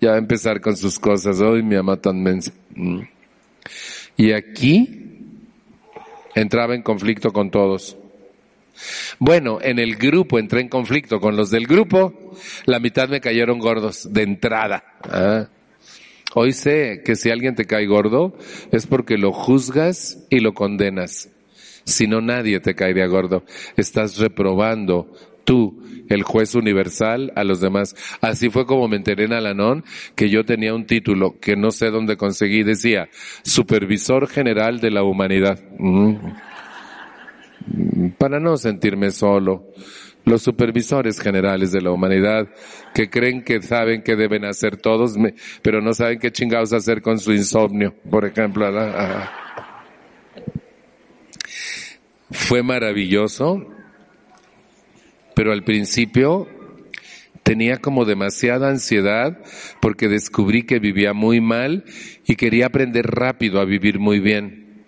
ya va a empezar con sus cosas. Hoy mi mamá tan mensa. Mm. Y aquí entraba en conflicto con todos. Bueno, en el grupo entré en conflicto con los del grupo. La mitad me cayeron gordos de entrada. ¿ah? Hoy sé que si alguien te cae gordo es porque lo juzgas y lo condenas. Si no, nadie te caería gordo. Estás reprobando tú, el juez universal, a los demás. Así fue como me enteré en Alanón que yo tenía un título que no sé dónde conseguí. Decía, Supervisor General de la Humanidad. Mm. Para no sentirme solo. Los supervisores generales de la humanidad que creen que saben qué deben hacer todos, pero no saben qué chingados hacer con su insomnio, por ejemplo. Fue maravilloso pero al principio tenía como demasiada ansiedad porque descubrí que vivía muy mal y quería aprender rápido a vivir muy bien.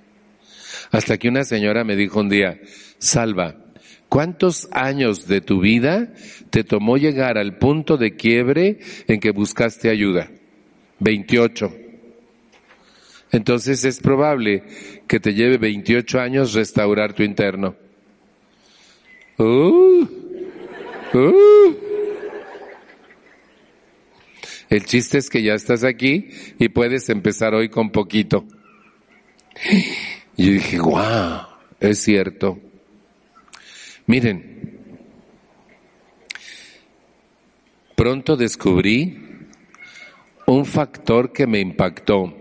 Hasta que una señora me dijo un día, Salva, ¿cuántos años de tu vida te tomó llegar al punto de quiebre en que buscaste ayuda? 28. Entonces es probable que te lleve 28 años restaurar tu interno. Uh, Uh. El chiste es que ya estás aquí y puedes empezar hoy con poquito. Y dije, wow, es cierto. Miren, pronto descubrí un factor que me impactó.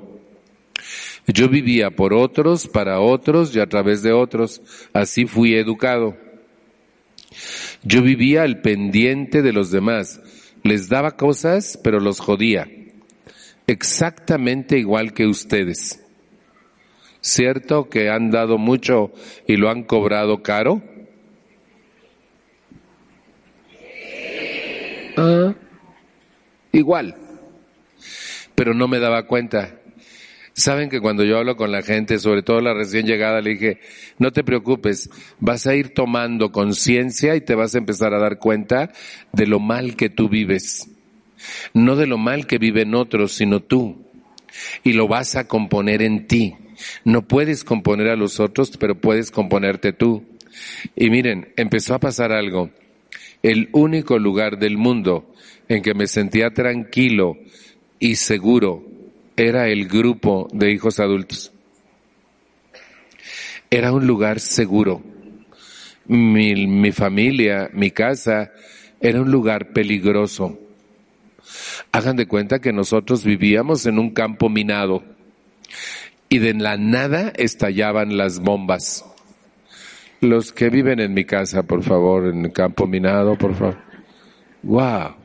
Yo vivía por otros, para otros y a través de otros. Así fui educado. Yo vivía al pendiente de los demás. Les daba cosas, pero los jodía. Exactamente igual que ustedes. ¿Cierto que han dado mucho y lo han cobrado caro? Ah, igual. Pero no me daba cuenta. Saben que cuando yo hablo con la gente, sobre todo la recién llegada, le dije, no te preocupes, vas a ir tomando conciencia y te vas a empezar a dar cuenta de lo mal que tú vives. No de lo mal que viven otros, sino tú. Y lo vas a componer en ti. No puedes componer a los otros, pero puedes componerte tú. Y miren, empezó a pasar algo. El único lugar del mundo en que me sentía tranquilo y seguro era el grupo de hijos adultos. Era un lugar seguro. Mi, mi, familia, mi casa, era un lugar peligroso. Hagan de cuenta que nosotros vivíamos en un campo minado y de la nada estallaban las bombas. Los que viven en mi casa, por favor, en el campo minado, por favor. Wow.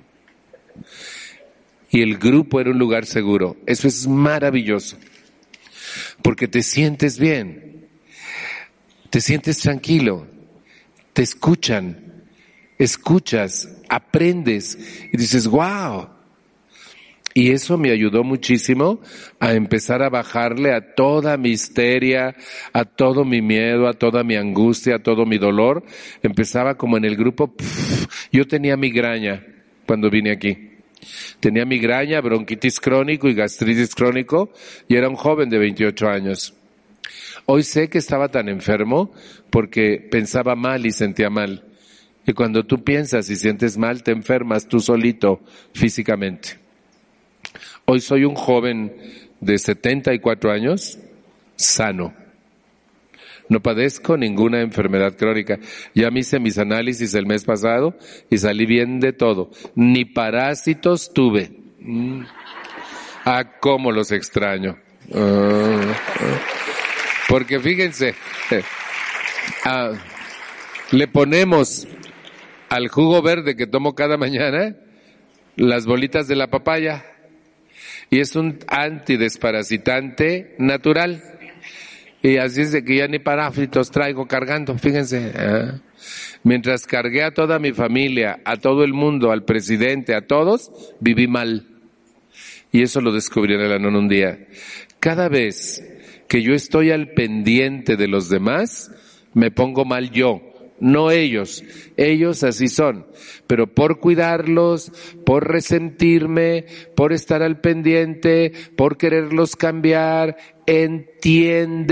Y el grupo era un lugar seguro. Eso es maravilloso. Porque te sientes bien. Te sientes tranquilo. Te escuchan. Escuchas, aprendes y dices, wow, y eso me ayudó muchísimo a empezar a bajarle a toda mi histeria, a todo mi miedo, a toda mi angustia, a todo mi dolor. Empezaba como en el grupo, yo tenía migraña cuando vine aquí. Tenía migraña, bronquitis crónico y gastritis crónico y era un joven de 28 años. Hoy sé que estaba tan enfermo porque pensaba mal y sentía mal. Y cuando tú piensas y sientes mal, te enfermas tú solito físicamente. Hoy soy un joven de 74 años, sano. No padezco ninguna enfermedad crónica. Ya me hice mis análisis el mes pasado y salí bien de todo. Ni parásitos tuve. Mm. Ah, cómo los extraño. Ah, ah. Porque fíjense, ah, le ponemos al jugo verde que tomo cada mañana las bolitas de la papaya y es un antidesparasitante natural. Y así es de que ya ni parásitos traigo cargando, fíjense. ¿eh? Mientras cargué a toda mi familia, a todo el mundo, al presidente, a todos, viví mal. Y eso lo descubrí en el en un día. Cada vez que yo estoy al pendiente de los demás, me pongo mal yo no ellos. Ellos así son. Pero por cuidarlos, por resentirme, por estar al pendiente, por quererlos cambiar, entiéndeme.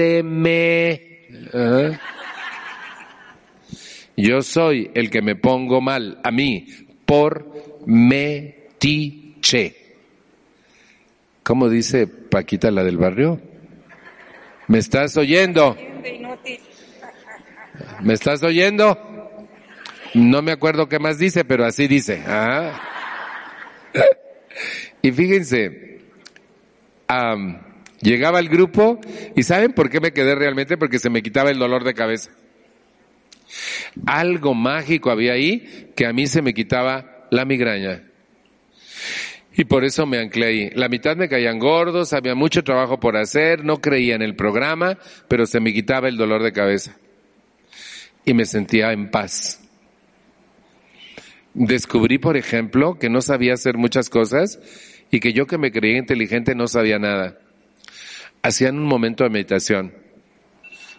Yo soy el que me pongo mal a mí por metiche. ¿Cómo dice Paquita la del barrio? ¿Me estás oyendo? ¿Me estás oyendo? No me acuerdo qué más dice, pero así dice. Ah. Y fíjense, llegaba el grupo y ¿saben por qué me quedé realmente? Porque se me quitaba el dolor de cabeza. Algo mágico había ahí que a mí se me quitaba la migraña. Y por eso me anclé ahí. La mitad me caían gordos, había mucho trabajo por hacer, no creía en el programa, pero se me quitaba el dolor de cabeza y me sentía en paz. Descubrí, por ejemplo, que no sabía hacer muchas cosas y que yo que me creía inteligente no sabía nada. Hacían un momento de meditación.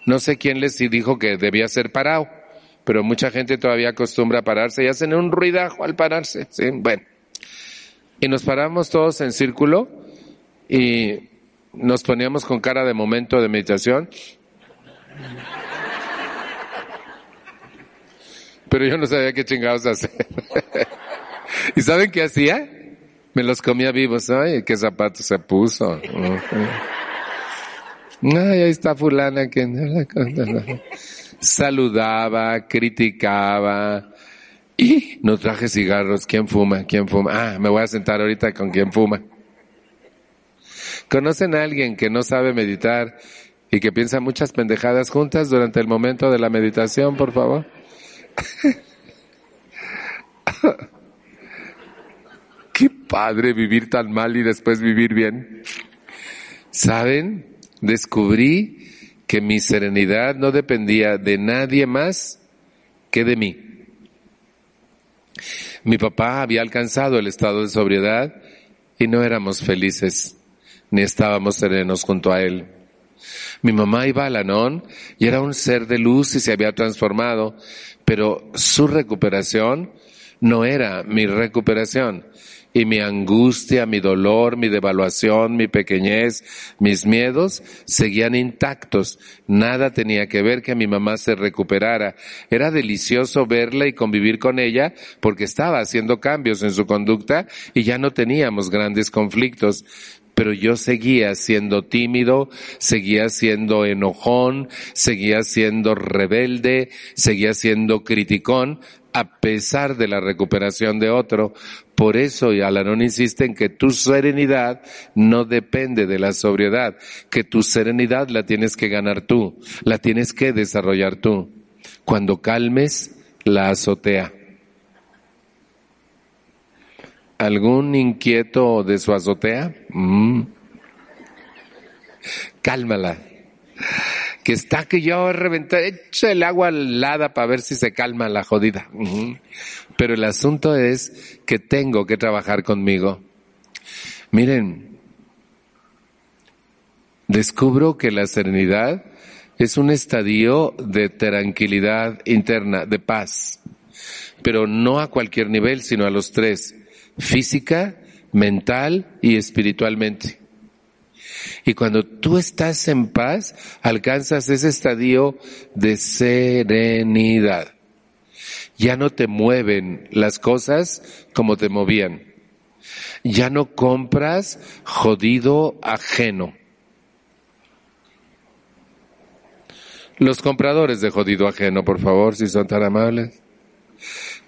No sé quién les dijo que debía ser parado, pero mucha gente todavía acostumbra a pararse y hacen un ruidajo al pararse. ¿sí? Bueno. Y nos paramos todos en círculo y nos poníamos con cara de momento de meditación. pero yo no sabía qué chingados hacer. ¿Y saben qué hacía? Me los comía vivos. Ay, qué zapatos se puso. Ay, ahí está fulana que saludaba, criticaba. Y no traje cigarros. ¿Quién fuma? ¿Quién fuma? Ah, me voy a sentar ahorita con quién fuma. ¿Conocen a alguien que no sabe meditar y que piensa muchas pendejadas juntas durante el momento de la meditación, por favor? Qué padre vivir tan mal y después vivir bien. ¿Saben? Descubrí que mi serenidad no dependía de nadie más que de mí. Mi papá había alcanzado el estado de sobriedad y no éramos felices, ni estábamos serenos junto a él. Mi mamá iba a Lanón y era un ser de luz y se había transformado, pero su recuperación no era mi recuperación. Y mi angustia, mi dolor, mi devaluación, mi pequeñez, mis miedos seguían intactos. Nada tenía que ver que mi mamá se recuperara. Era delicioso verla y convivir con ella porque estaba haciendo cambios en su conducta y ya no teníamos grandes conflictos pero yo seguía siendo tímido, seguía siendo enojón, seguía siendo rebelde, seguía siendo criticón, a pesar de la recuperación de otro. Por eso Alanón insiste en que tu serenidad no depende de la sobriedad, que tu serenidad la tienes que ganar tú, la tienes que desarrollar tú. cuando calmes la azotea. ¿Algún inquieto de su azotea? Mm. Cálmala. Que está que yo reventé, echa el agua helada para ver si se calma la jodida. Pero el asunto es que tengo que trabajar conmigo. Miren, descubro que la serenidad es un estadio de tranquilidad interna, de paz, pero no a cualquier nivel, sino a los tres física, mental y espiritualmente. Y cuando tú estás en paz, alcanzas ese estadio de serenidad. Ya no te mueven las cosas como te movían. Ya no compras jodido ajeno. Los compradores de jodido ajeno, por favor, si son tan amables.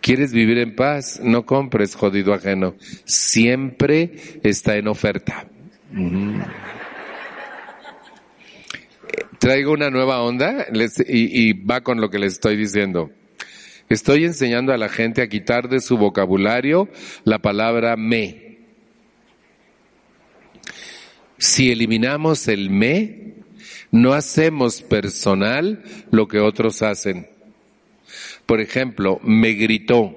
¿Quieres vivir en paz? No compres jodido ajeno. Siempre está en oferta. Traigo una nueva onda y, y va con lo que les estoy diciendo. Estoy enseñando a la gente a quitar de su vocabulario la palabra me. Si eliminamos el me, no hacemos personal lo que otros hacen. Por ejemplo, me gritó.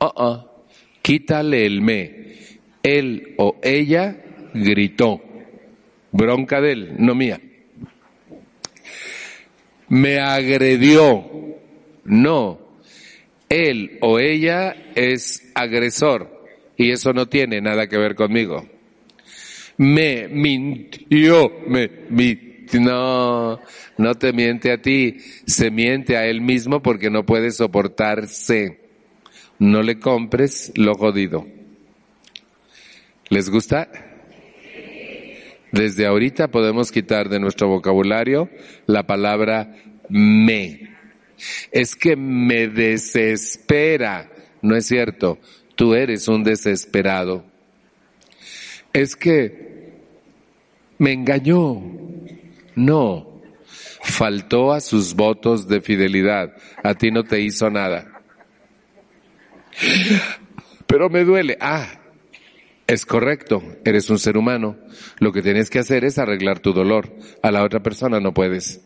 Uh quítale el me. Él o ella gritó. Bronca de él, no mía. Me agredió. No. Él o ella es agresor y eso no tiene nada que ver conmigo. Me mintió, me mintió no, no te miente a ti, se miente a él mismo porque no puede soportarse. No le compres lo jodido. ¿Les gusta? Desde ahorita podemos quitar de nuestro vocabulario la palabra me. Es que me desespera. No es cierto. Tú eres un desesperado. Es que me engañó. No, faltó a sus votos de fidelidad. A ti no te hizo nada. Pero me duele. Ah, es correcto, eres un ser humano. Lo que tienes que hacer es arreglar tu dolor. A la otra persona no puedes.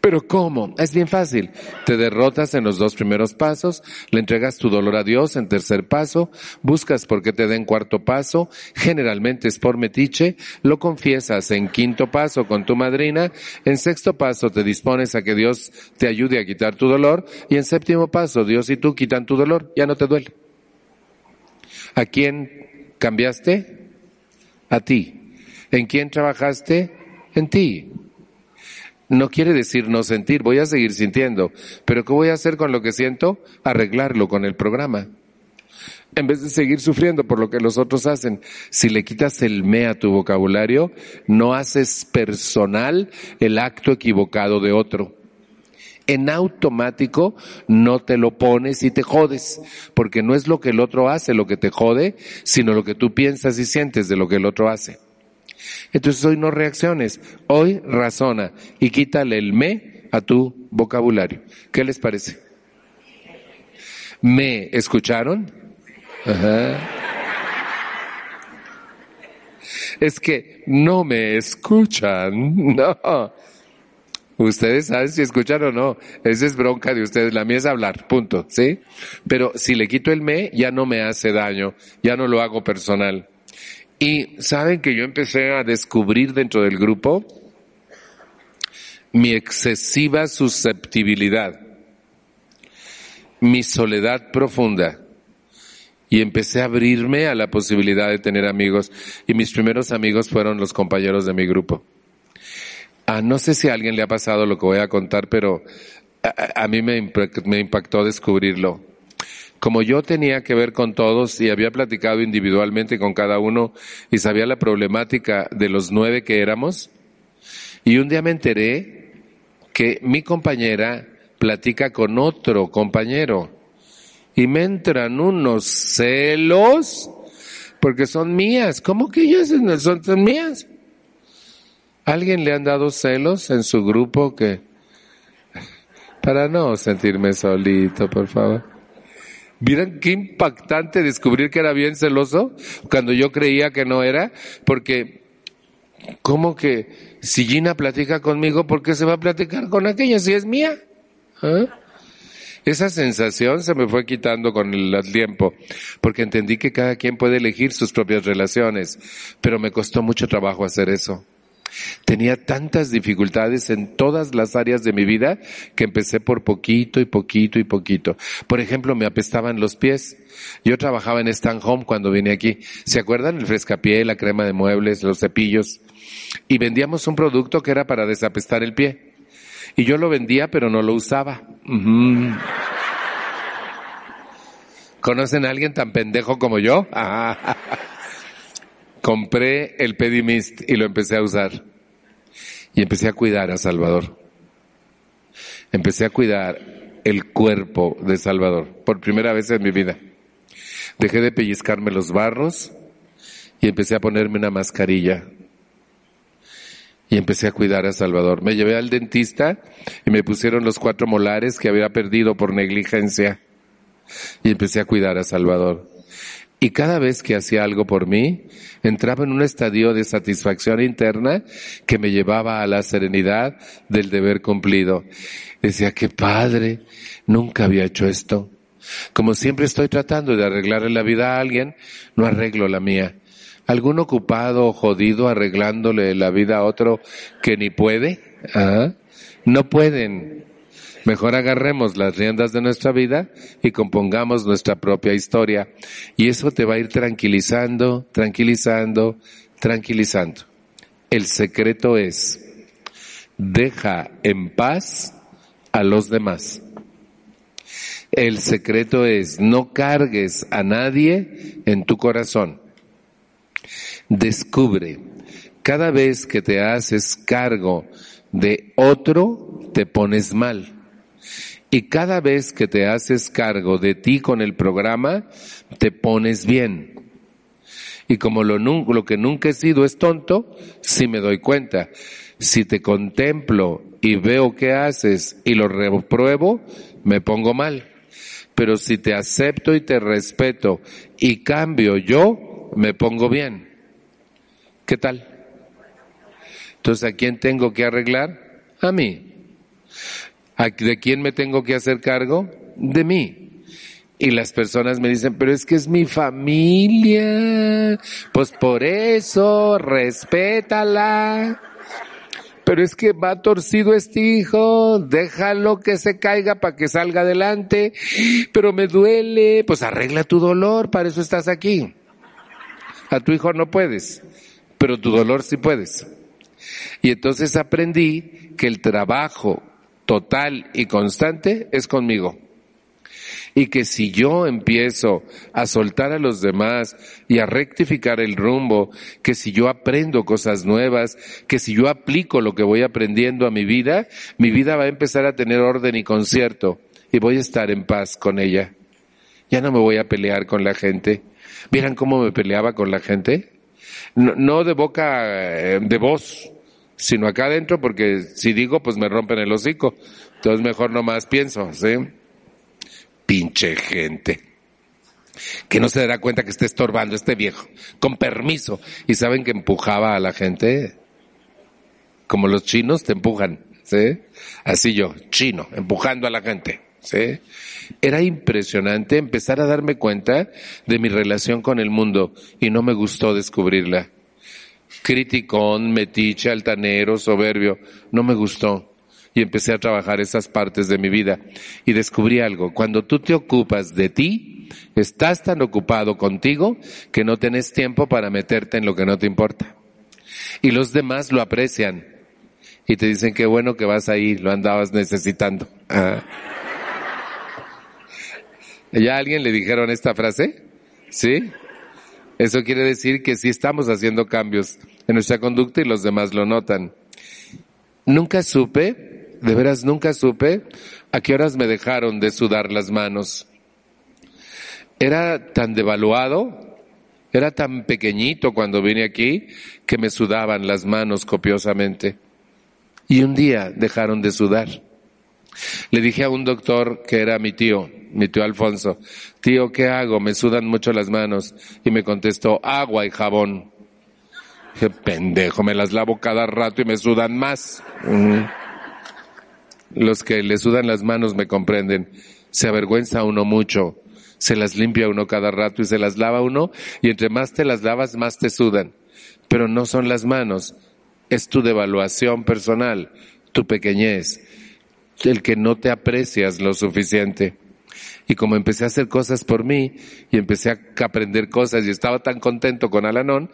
Pero ¿cómo? Es bien fácil. Te derrotas en los dos primeros pasos, le entregas tu dolor a Dios en tercer paso, buscas por qué te den cuarto paso, generalmente es por metiche, lo confiesas en quinto paso con tu madrina, en sexto paso te dispones a que Dios te ayude a quitar tu dolor y en séptimo paso Dios y tú quitan tu dolor, ya no te duele. ¿A quién cambiaste? A ti. ¿En quién trabajaste? En ti. No quiere decir no sentir, voy a seguir sintiendo, pero ¿qué voy a hacer con lo que siento? Arreglarlo con el programa. En vez de seguir sufriendo por lo que los otros hacen, si le quitas el me a tu vocabulario, no haces personal el acto equivocado de otro. En automático no te lo pones y te jodes, porque no es lo que el otro hace lo que te jode, sino lo que tú piensas y sientes de lo que el otro hace. Entonces hoy no reacciones, hoy razona y quítale el me a tu vocabulario. ¿Qué les parece? ¿Me escucharon? Es que no me escuchan, no. Ustedes saben si escuchan o no. Esa es bronca de ustedes. La mía es hablar, punto, ¿sí? Pero si le quito el me, ya no me hace daño, ya no lo hago personal. Y saben que yo empecé a descubrir dentro del grupo mi excesiva susceptibilidad, mi soledad profunda. Y empecé a abrirme a la posibilidad de tener amigos. Y mis primeros amigos fueron los compañeros de mi grupo. Ah, no sé si a alguien le ha pasado lo que voy a contar, pero a, mí me impactó descubrirlo como yo tenía que ver con todos y había platicado individualmente con cada uno y sabía la problemática de los nueve que éramos, y un día me enteré que mi compañera platica con otro compañero y me entran unos celos porque son mías. ¿Cómo que ellas son, son mías? ¿Alguien le han dado celos en su grupo que para no sentirme solito, por favor. ¿Vieron qué impactante descubrir que era bien celoso cuando yo creía que no era? Porque, ¿cómo que si Gina platica conmigo, por qué se va a platicar con aquella si es mía? ¿Ah? Esa sensación se me fue quitando con el tiempo, porque entendí que cada quien puede elegir sus propias relaciones, pero me costó mucho trabajo hacer eso. Tenía tantas dificultades en todas las áreas de mi vida que empecé por poquito y poquito y poquito. Por ejemplo, me apestaban los pies. Yo trabajaba en Stan Home cuando vine aquí. ¿Se acuerdan? El frescapié, la crema de muebles, los cepillos. Y vendíamos un producto que era para desapestar el pie. Y yo lo vendía, pero no lo usaba. ¿Conocen a alguien tan pendejo como yo? Compré el Pedimist y lo empecé a usar. Y empecé a cuidar a Salvador. Empecé a cuidar el cuerpo de Salvador por primera vez en mi vida. Dejé de pellizcarme los barros y empecé a ponerme una mascarilla. Y empecé a cuidar a Salvador. Me llevé al dentista y me pusieron los cuatro molares que había perdido por negligencia. Y empecé a cuidar a Salvador. Y cada vez que hacía algo por mí, entraba en un estadio de satisfacción interna que me llevaba a la serenidad del deber cumplido. Decía, qué padre, nunca había hecho esto. Como siempre estoy tratando de arreglarle la vida a alguien, no arreglo la mía. ¿Algún ocupado o jodido arreglándole la vida a otro que ni puede? ¿Ah? No pueden. Mejor agarremos las riendas de nuestra vida y compongamos nuestra propia historia. Y eso te va a ir tranquilizando, tranquilizando, tranquilizando. El secreto es, deja en paz a los demás. El secreto es, no cargues a nadie en tu corazón. Descubre, cada vez que te haces cargo de otro, te pones mal. Y cada vez que te haces cargo de ti con el programa, te pones bien. Y como lo, que nunca he sido es tonto, si me doy cuenta. Si te contemplo y veo qué haces y lo repruebo, me pongo mal. Pero si te acepto y te respeto y cambio yo, me pongo bien. ¿Qué tal? Entonces, ¿a quién tengo que arreglar? A mí. ¿De quién me tengo que hacer cargo? De mí. Y las personas me dicen, pero es que es mi familia. Pues por eso, respétala. Pero es que va torcido este hijo, déjalo que se caiga para que salga adelante. Pero me duele, pues arregla tu dolor, para eso estás aquí. A tu hijo no puedes, pero tu dolor sí puedes. Y entonces aprendí que el trabajo total y constante es conmigo. Y que si yo empiezo a soltar a los demás y a rectificar el rumbo, que si yo aprendo cosas nuevas, que si yo aplico lo que voy aprendiendo a mi vida, mi vida va a empezar a tener orden y concierto y voy a estar en paz con ella. Ya no me voy a pelear con la gente. ¿Vieran cómo me peleaba con la gente? No, de boca, eh, de voz, sino acá adentro, porque si digo, pues me rompen el hocico. Entonces mejor nomás pienso, ¿sí? Pinche gente. Que no se dará cuenta que está estorbando este viejo. Con permiso. Y saben que empujaba a la gente. Como los chinos te empujan, ¿sí? Así yo, chino, empujando a la gente, ¿sí? Era impresionante empezar a darme cuenta de mi relación con el mundo y no me gustó descubrirla criticón, metiche, altanero, soberbio. No me gustó. Y empecé a trabajar esas partes de mi vida. Y descubrí algo. Cuando tú te ocupas de ti, estás tan ocupado contigo que no tenés tiempo para meterte en lo que no te importa. Y los demás lo aprecian. Y te dicen qué bueno que vas ahí, lo andabas necesitando. Ah. ¿Ya alguien le dijeron esta frase? ¿Sí? Eso quiere decir que sí estamos haciendo cambios en nuestra conducta y los demás lo notan. Nunca supe, de veras nunca supe, a qué horas me dejaron de sudar las manos. Era tan devaluado, era tan pequeñito cuando vine aquí que me sudaban las manos copiosamente. Y un día dejaron de sudar. Le dije a un doctor que era mi tío, mi tío Alfonso, tío, ¿qué hago? Me sudan mucho las manos. Y me contestó, agua y jabón. Dije, pendejo, me las lavo cada rato y me sudan más. Los que le sudan las manos me comprenden. Se avergüenza uno mucho. Se las limpia uno cada rato y se las lava uno y entre más te las lavas más te sudan. Pero no son las manos. Es tu devaluación personal, tu pequeñez, el que no te aprecias lo suficiente. Y como empecé a hacer cosas por mí y empecé a aprender cosas y estaba tan contento con Alanón,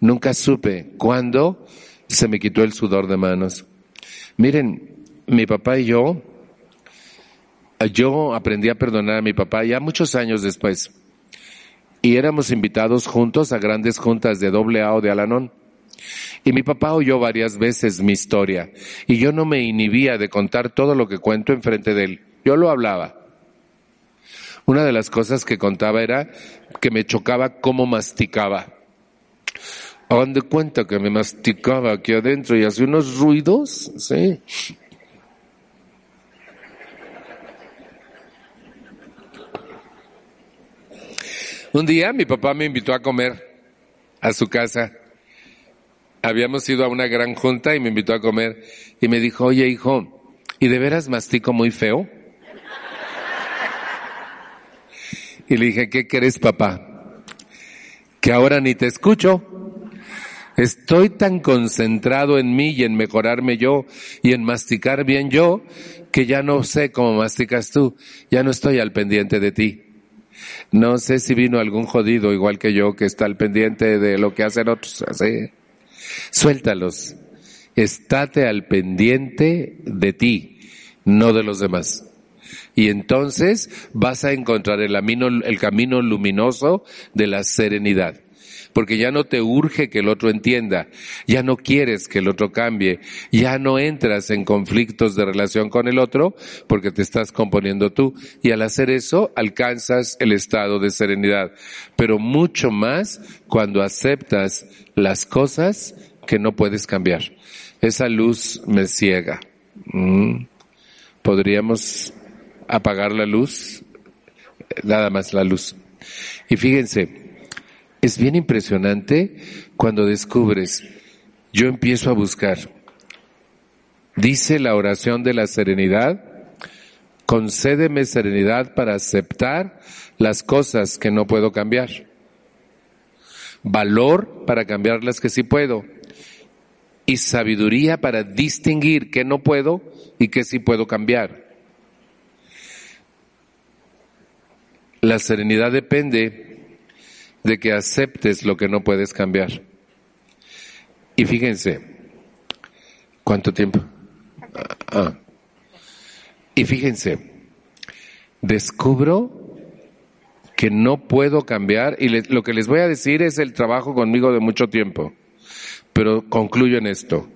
nunca supe cuándo se me quitó el sudor de manos. Miren, mi papá y yo, yo aprendí a perdonar a mi papá ya muchos años después. Y éramos invitados juntos a grandes juntas de doble A o de Alanón. Y mi papá oyó varias veces mi historia. Y yo no me inhibía de contar todo lo que cuento enfrente de él. Yo lo hablaba. Una de las cosas que contaba era que me chocaba cómo masticaba. Hagan de cuenta que me masticaba aquí adentro y hacía unos ruidos, sí. Un día mi papá me invitó a comer a su casa. Habíamos ido a una gran junta y me invitó a comer y me dijo, oye hijo, ¿y de veras mastico muy feo? Y le dije, ¿qué querés, papá? Que ahora ni te escucho. Estoy tan concentrado en mí y en mejorarme yo y en masticar bien yo que ya no sé cómo masticas tú. Ya no estoy al pendiente de ti. No sé si vino algún jodido igual que yo que está al pendiente de lo que hacen otros. Así. Suéltalos. Estate al pendiente de ti, no de los demás. Y entonces vas a encontrar el camino, el camino luminoso de la serenidad. Porque ya no te urge que el otro entienda, ya no quieres que el otro cambie, ya no entras en conflictos de relación con el otro porque te estás componiendo tú. Y al hacer eso alcanzas el estado de serenidad. Pero mucho más cuando aceptas las cosas que no puedes cambiar. Esa luz me ciega. Mm. Podríamos apagar la luz, nada más la luz. Y fíjense, es bien impresionante cuando descubres, yo empiezo a buscar. Dice la oración de la serenidad, concédeme serenidad para aceptar las cosas que no puedo cambiar. Valor para cambiar las que sí puedo. Y sabiduría para distinguir qué no puedo y qué sí puedo cambiar. La serenidad depende de que aceptes lo que no puedes cambiar. Y fíjense, ¿cuánto tiempo? Ah, ah. Y fíjense, descubro que no puedo cambiar y lo que les voy a decir es el trabajo conmigo de mucho tiempo, pero concluyo en esto.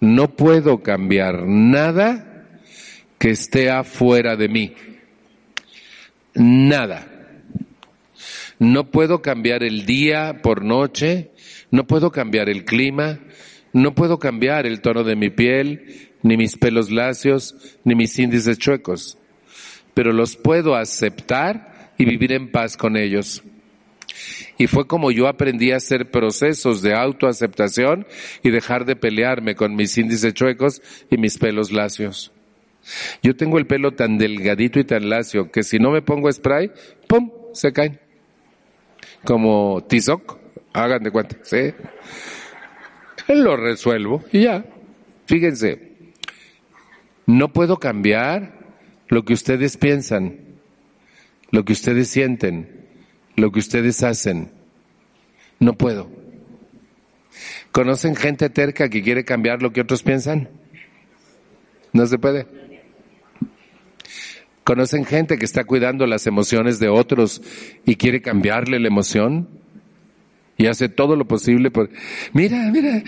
No puedo cambiar nada que esté afuera de mí. Nada. No puedo cambiar el día por noche, no puedo cambiar el clima, no puedo cambiar el tono de mi piel, ni mis pelos lacios, ni mis índices chuecos, pero los puedo aceptar y vivir en paz con ellos. Y fue como yo aprendí a hacer procesos de autoaceptación y dejar de pelearme con mis índices chuecos y mis pelos lacios. Yo tengo el pelo tan delgadito y tan lacio que si no me pongo spray, ¡pum! se caen. Como Tizoc, hagan de cuenta, ¿sí? Lo resuelvo y ya. Fíjense, no puedo cambiar lo que ustedes piensan, lo que ustedes sienten, lo que ustedes hacen. No puedo. ¿Conocen gente terca que quiere cambiar lo que otros piensan? No se puede. ¿Conocen gente que está cuidando las emociones de otros y quiere cambiarle la emoción? Y hace todo lo posible por, mira, mira,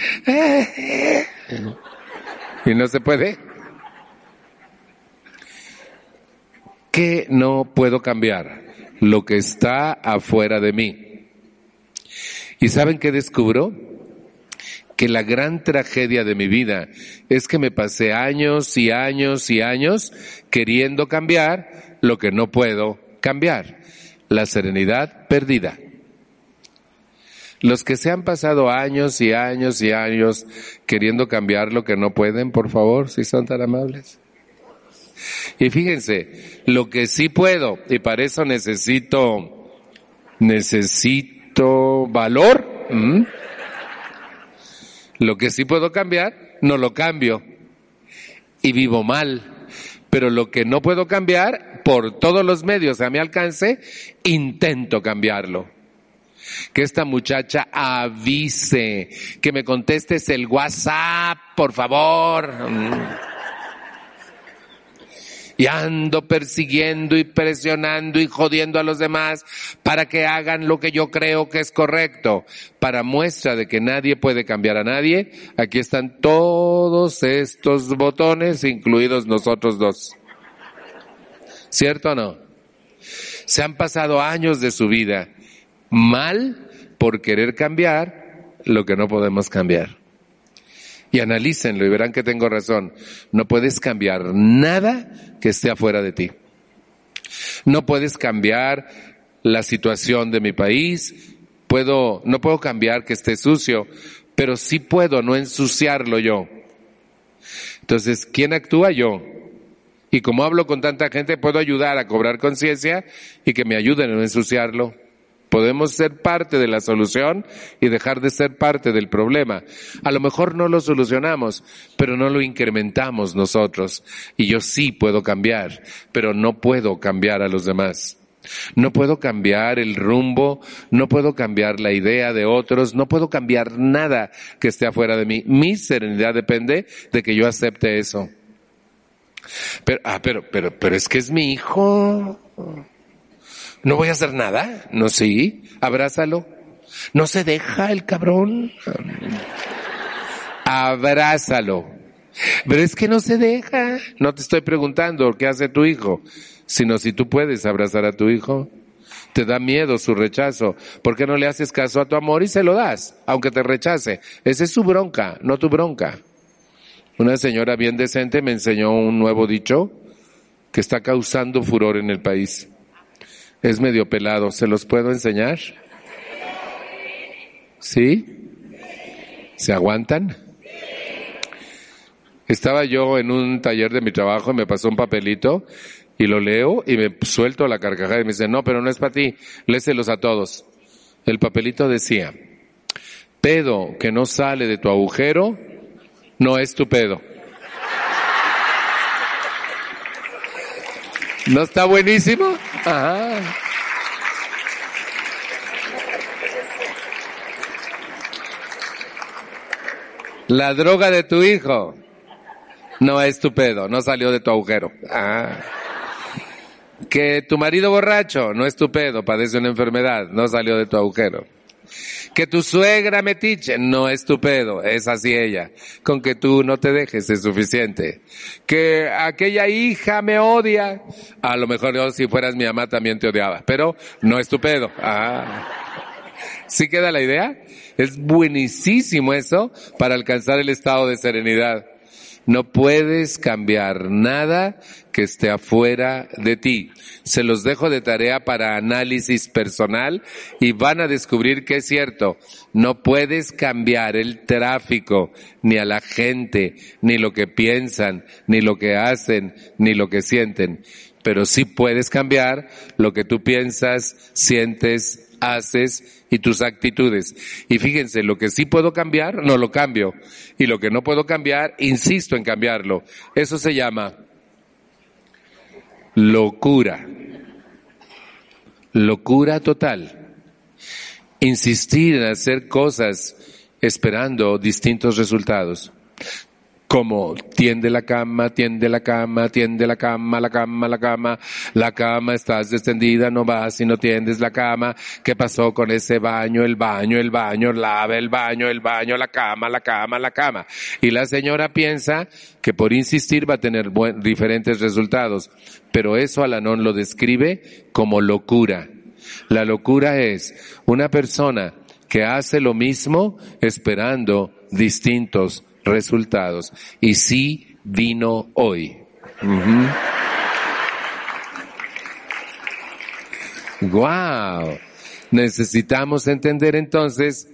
y no se puede. ¿Qué no puedo cambiar? Lo que está afuera de mí. ¿Y saben qué descubro? Que la gran tragedia de mi vida es que me pasé años y años y años queriendo cambiar lo que no puedo cambiar. La serenidad perdida. Los que se han pasado años y años y años queriendo cambiar lo que no pueden, por favor, si son tan amables. Y fíjense, lo que sí puedo, y para eso necesito, necesito valor, lo que sí puedo cambiar, no lo cambio. Y vivo mal. Pero lo que no puedo cambiar, por todos los medios a mi alcance, intento cambiarlo. Que esta muchacha avise, que me contestes el WhatsApp, por favor y ando persiguiendo y presionando y jodiendo a los demás para que hagan lo que yo creo que es correcto. Para muestra de que nadie puede cambiar a nadie, aquí están todos estos botones, incluidos nosotros dos. ¿Cierto o no? Se han pasado años de su vida mal por querer cambiar lo que no podemos cambiar. Y analícenlo y verán que tengo razón. No puedes cambiar nada que esté afuera de ti. No puedes cambiar la situación de mi país. Puedo, no puedo cambiar que esté sucio, pero sí puedo no ensuciarlo yo. Entonces, ¿quién actúa yo? Y como hablo con tanta gente, puedo ayudar a cobrar conciencia y que me ayuden a no ensuciarlo. Podemos ser parte de la solución y dejar de ser parte del problema. A lo mejor no lo solucionamos, pero no lo incrementamos nosotros. Y yo sí puedo cambiar, pero no puedo cambiar a los demás. No puedo cambiar el rumbo, no puedo cambiar la idea de otros, no puedo cambiar nada que esté afuera de mí. Mi serenidad depende de que yo acepte eso. Pero, ah, pero, pero, pero es que es mi hijo. ¿No voy a hacer nada? No, sí. Abrázalo. No se deja el cabrón. Abrázalo. Pero es que no se deja. No te estoy preguntando qué hace tu hijo, sino si tú puedes abrazar a tu hijo. Te da miedo su rechazo. ¿Por qué no le haces caso a tu amor y se lo das, aunque te rechace? Esa es su bronca, no tu bronca. Una señora bien decente me enseñó un nuevo dicho que está causando furor en el país. Es medio pelado, ¿se los puedo enseñar? ¿Sí? ¿Se aguantan? Estaba yo en un taller de mi trabajo y me pasó un papelito y lo leo y me suelto la carcajada y me dice, no, pero no es para ti, léselos a todos. El papelito decía, pedo que no sale de tu agujero, no es tu pedo. ¿No está buenísimo? Ajá. La droga de tu hijo no es tu pedo, no salió de tu agujero. Ah. Que tu marido borracho no es tu pedo, padece una enfermedad, no salió de tu agujero. Que tu suegra metiche, no es tu pedo, es así ella. Con que tú no te dejes es suficiente. Que aquella hija me odia, a lo mejor yo si fueras mi mamá también te odiaba, pero no es tu pedo. Ah. ¿Sí queda la idea? Es buenísimo eso para alcanzar el estado de serenidad. No puedes cambiar nada que esté afuera de ti. Se los dejo de tarea para análisis personal y van a descubrir que es cierto. No puedes cambiar el tráfico, ni a la gente, ni lo que piensan, ni lo que hacen, ni lo que sienten. Pero sí puedes cambiar lo que tú piensas, sientes, haces y tus actitudes. Y fíjense, lo que sí puedo cambiar, no lo cambio. Y lo que no puedo cambiar, insisto en cambiarlo. Eso se llama locura. Locura total. Insistir en hacer cosas esperando distintos resultados como tiende la cama, tiende la cama, tiende la cama, la cama, la cama, la cama, estás descendida, no vas y no tiendes la cama, ¿qué pasó con ese baño, el baño, el baño, lava el baño, el baño, la cama, la cama, la cama? Y la señora piensa que por insistir va a tener diferentes resultados, pero eso Alanón lo describe como locura. La locura es una persona que hace lo mismo esperando distintos resultados. Y sí vino hoy. Wow. Necesitamos entender entonces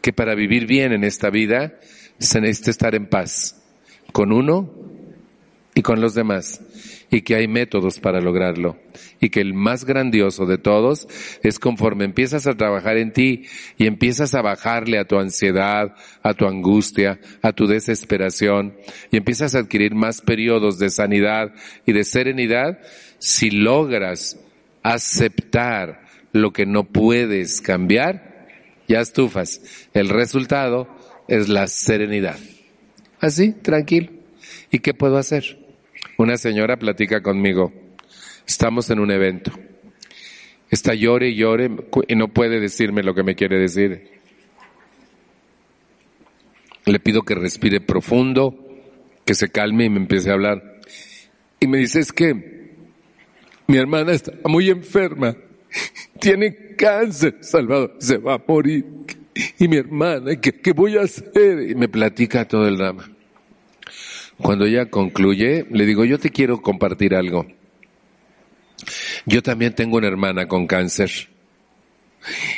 que para vivir bien en esta vida se necesita estar en paz con uno y con los demás y que hay métodos para lograrlo y que el más grandioso de todos es conforme empiezas a trabajar en ti y empiezas a bajarle a tu ansiedad, a tu angustia, a tu desesperación y empiezas a adquirir más periodos de sanidad y de serenidad, si logras aceptar lo que no puedes cambiar, ya estufas. El resultado es la serenidad. Así, tranquilo. ¿Y qué puedo hacer? Una señora platica conmigo. Estamos en un evento. Está llore y llore y no puede decirme lo que me quiere decir. Le pido que respire profundo, que se calme y me empiece a hablar. Y me dice, es que mi hermana está muy enferma tiene cáncer, Salvador, se va a morir. Y mi hermana, ¿qué, qué voy a hacer? Y me platica todo el drama. Cuando ella concluye, le digo, yo te quiero compartir algo. Yo también tengo una hermana con cáncer.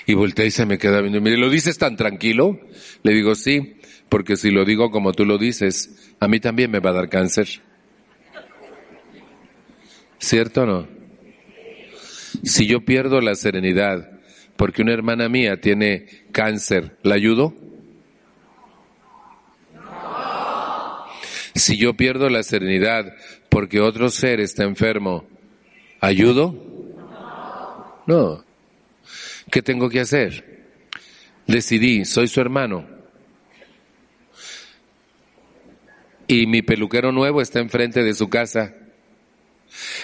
Y voltea y se me queda viendo. Mire, ¿lo dices tan tranquilo? Le digo, sí, porque si lo digo como tú lo dices, a mí también me va a dar cáncer. ¿Cierto o no? Si yo pierdo la serenidad porque una hermana mía tiene cáncer, ¿la ayudo? Si yo pierdo la serenidad porque otro ser está enfermo, ¿ayudo? No. ¿Qué tengo que hacer? Decidí, soy su hermano. Y mi peluquero nuevo está enfrente de su casa.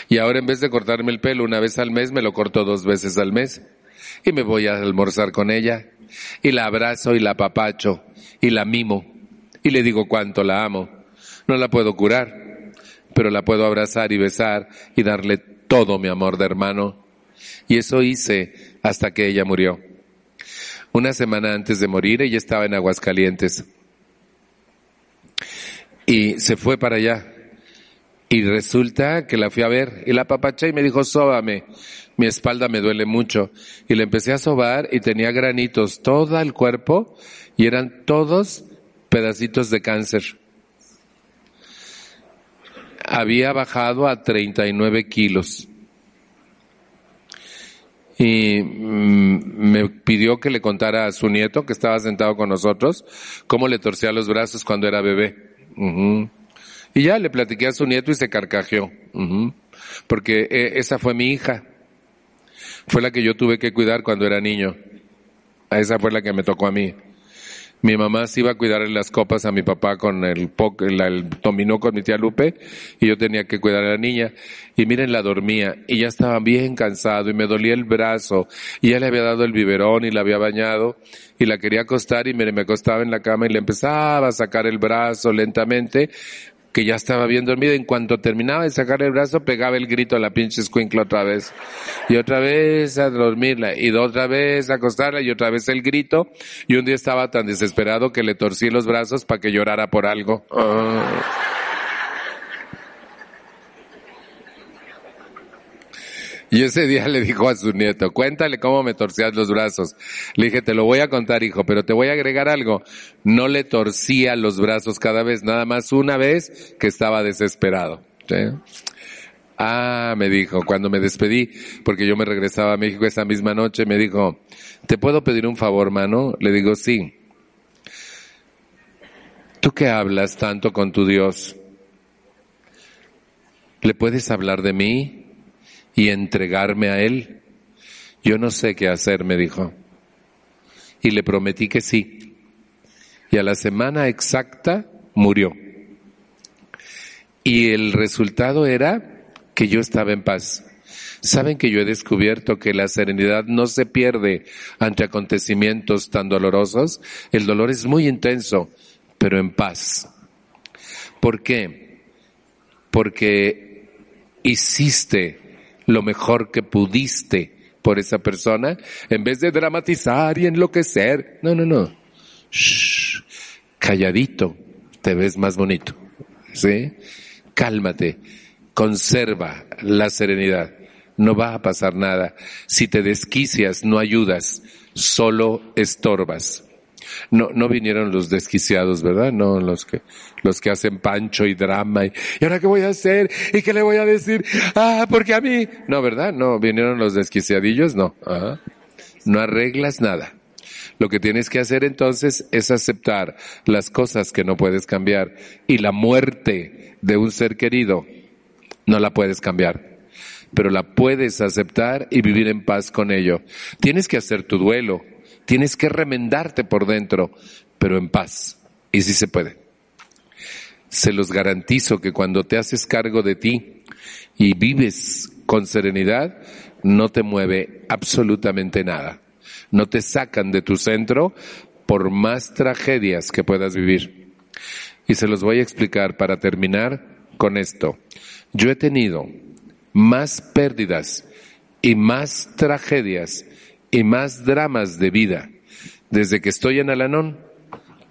Y ahora en vez de cortarme el pelo una vez al mes, me lo corto dos veces al mes. Y me voy a almorzar con ella. Y la abrazo y la papacho. Y la mimo. Y le digo cuánto la amo. No la puedo curar, pero la puedo abrazar y besar y darle todo mi amor de hermano. Y eso hice hasta que ella murió. Una semana antes de morir, ella estaba en Aguascalientes. Y se fue para allá y resulta que la fui a ver y la papacha y me dijo, sóbame. Mi espalda me duele mucho. Y le empecé a sobar y tenía granitos todo el cuerpo y eran todos pedacitos de cáncer. Había bajado a 39 kilos. Y mm, me pidió que le contara a su nieto, que estaba sentado con nosotros, cómo le torcía los brazos cuando era bebé. Y ya le platiqué a su nieto y se carcajeó. Porque eh, esa fue mi hija. Fue la que yo tuve que cuidar cuando era niño. A esa fue la que me tocó a mí. Mi mamá se iba a cuidar las copas a mi papá con el, el, el dominó con mi tía Lupe y yo tenía que cuidar a la niña. Y miren, la dormía y ya estaba bien cansado y me dolía el brazo y ya le había dado el biberón y la había bañado y la quería acostar y me, me acostaba en la cama y le empezaba a sacar el brazo lentamente que ya estaba bien dormida. En cuanto terminaba de sacar el brazo, pegaba el grito a la pinche escuincla otra vez. Y otra vez a dormirla. Y otra vez a acostarla. Y otra vez el grito. Y un día estaba tan desesperado que le torcí los brazos para que llorara por algo. Ah. Y ese día le dijo a su nieto, cuéntale cómo me torcías los brazos. Le dije, te lo voy a contar, hijo, pero te voy a agregar algo. No le torcía los brazos cada vez, nada más una vez que estaba desesperado. Ah, me dijo, cuando me despedí, porque yo me regresaba a México esa misma noche, me dijo, ¿te puedo pedir un favor, mano? Le digo, sí. ¿Tú qué hablas tanto con tu Dios? ¿Le puedes hablar de mí? Y entregarme a Él? Yo no sé qué hacer, me dijo. Y le prometí que sí. Y a la semana exacta murió. Y el resultado era que yo estaba en paz. Saben que yo he descubierto que la serenidad no se pierde ante acontecimientos tan dolorosos. El dolor es muy intenso, pero en paz. ¿Por qué? Porque hiciste lo mejor que pudiste por esa persona, en vez de dramatizar y enloquecer. No, no, no. Shh. Calladito, te ves más bonito. ¿Sí? Cálmate. Conserva la serenidad. No va a pasar nada. Si te desquicias, no ayudas, solo estorbas. No, no vinieron los desquiciados, ¿verdad? No los que, los que hacen pancho y drama y, ¿y ahora qué voy a hacer? ¿Y qué le voy a decir? Ah, porque a mí. No, ¿verdad? No, vinieron los desquiciadillos, no. No arreglas nada. Lo que tienes que hacer entonces es aceptar las cosas que no puedes cambiar y la muerte de un ser querido no la puedes cambiar, pero la puedes aceptar y vivir en paz con ello. Tienes que hacer tu duelo, Tienes que remendarte por dentro, pero en paz. Y sí se puede. Se los garantizo que cuando te haces cargo de ti y vives con serenidad, no te mueve absolutamente nada. No te sacan de tu centro por más tragedias que puedas vivir. Y se los voy a explicar para terminar con esto. Yo he tenido más pérdidas y más tragedias y más dramas de vida desde que estoy en Alanón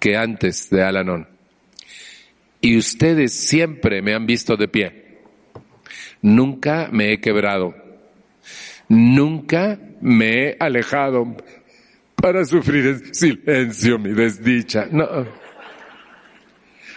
que antes de Alanón. Y ustedes siempre me han visto de pie. Nunca me he quebrado. Nunca me he alejado para sufrir en silencio mi desdicha. No.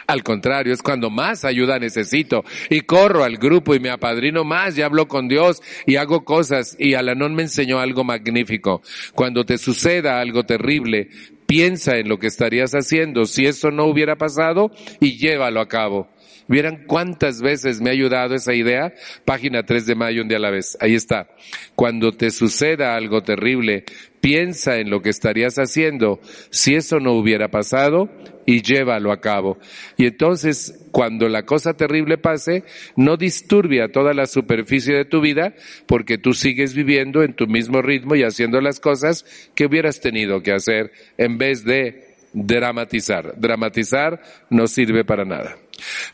Al contrario, es cuando más ayuda necesito y corro al grupo y me apadrino más y hablo con Dios y hago cosas y Alanón me enseñó algo magnífico. Cuando te suceda algo terrible, piensa en lo que estarías haciendo si eso no hubiera pasado y llévalo a cabo. ¿Vieran cuántas veces me ha ayudado esa idea? Página 3 de mayo, un día a la vez. Ahí está. Cuando te suceda algo terrible, piensa en lo que estarías haciendo si eso no hubiera pasado y llévalo a cabo. Y entonces, cuando la cosa terrible pase, no disturbia toda la superficie de tu vida porque tú sigues viviendo en tu mismo ritmo y haciendo las cosas que hubieras tenido que hacer en vez de dramatizar. Dramatizar no sirve para nada.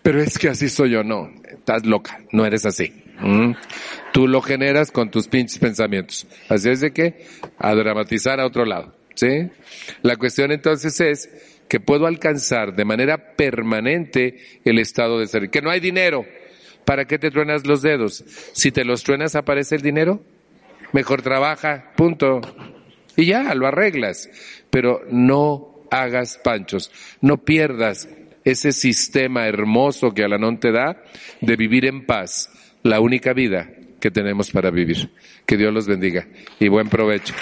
Pero es que así soy yo, no. Estás loca, no eres así. ¿Mm? Tú lo generas con tus pinches pensamientos. Así es de que a dramatizar a otro lado. ¿Sí? La cuestión entonces es que puedo alcanzar de manera permanente el estado de ser. Que no hay dinero. ¿Para qué te truenas los dedos? Si te los truenas aparece el dinero. Mejor trabaja, punto. Y ya, lo arreglas. Pero no hagas panchos. No pierdas ese sistema hermoso que Alanón te da de vivir en paz, la única vida que tenemos para vivir. Que Dios los bendiga y buen provecho.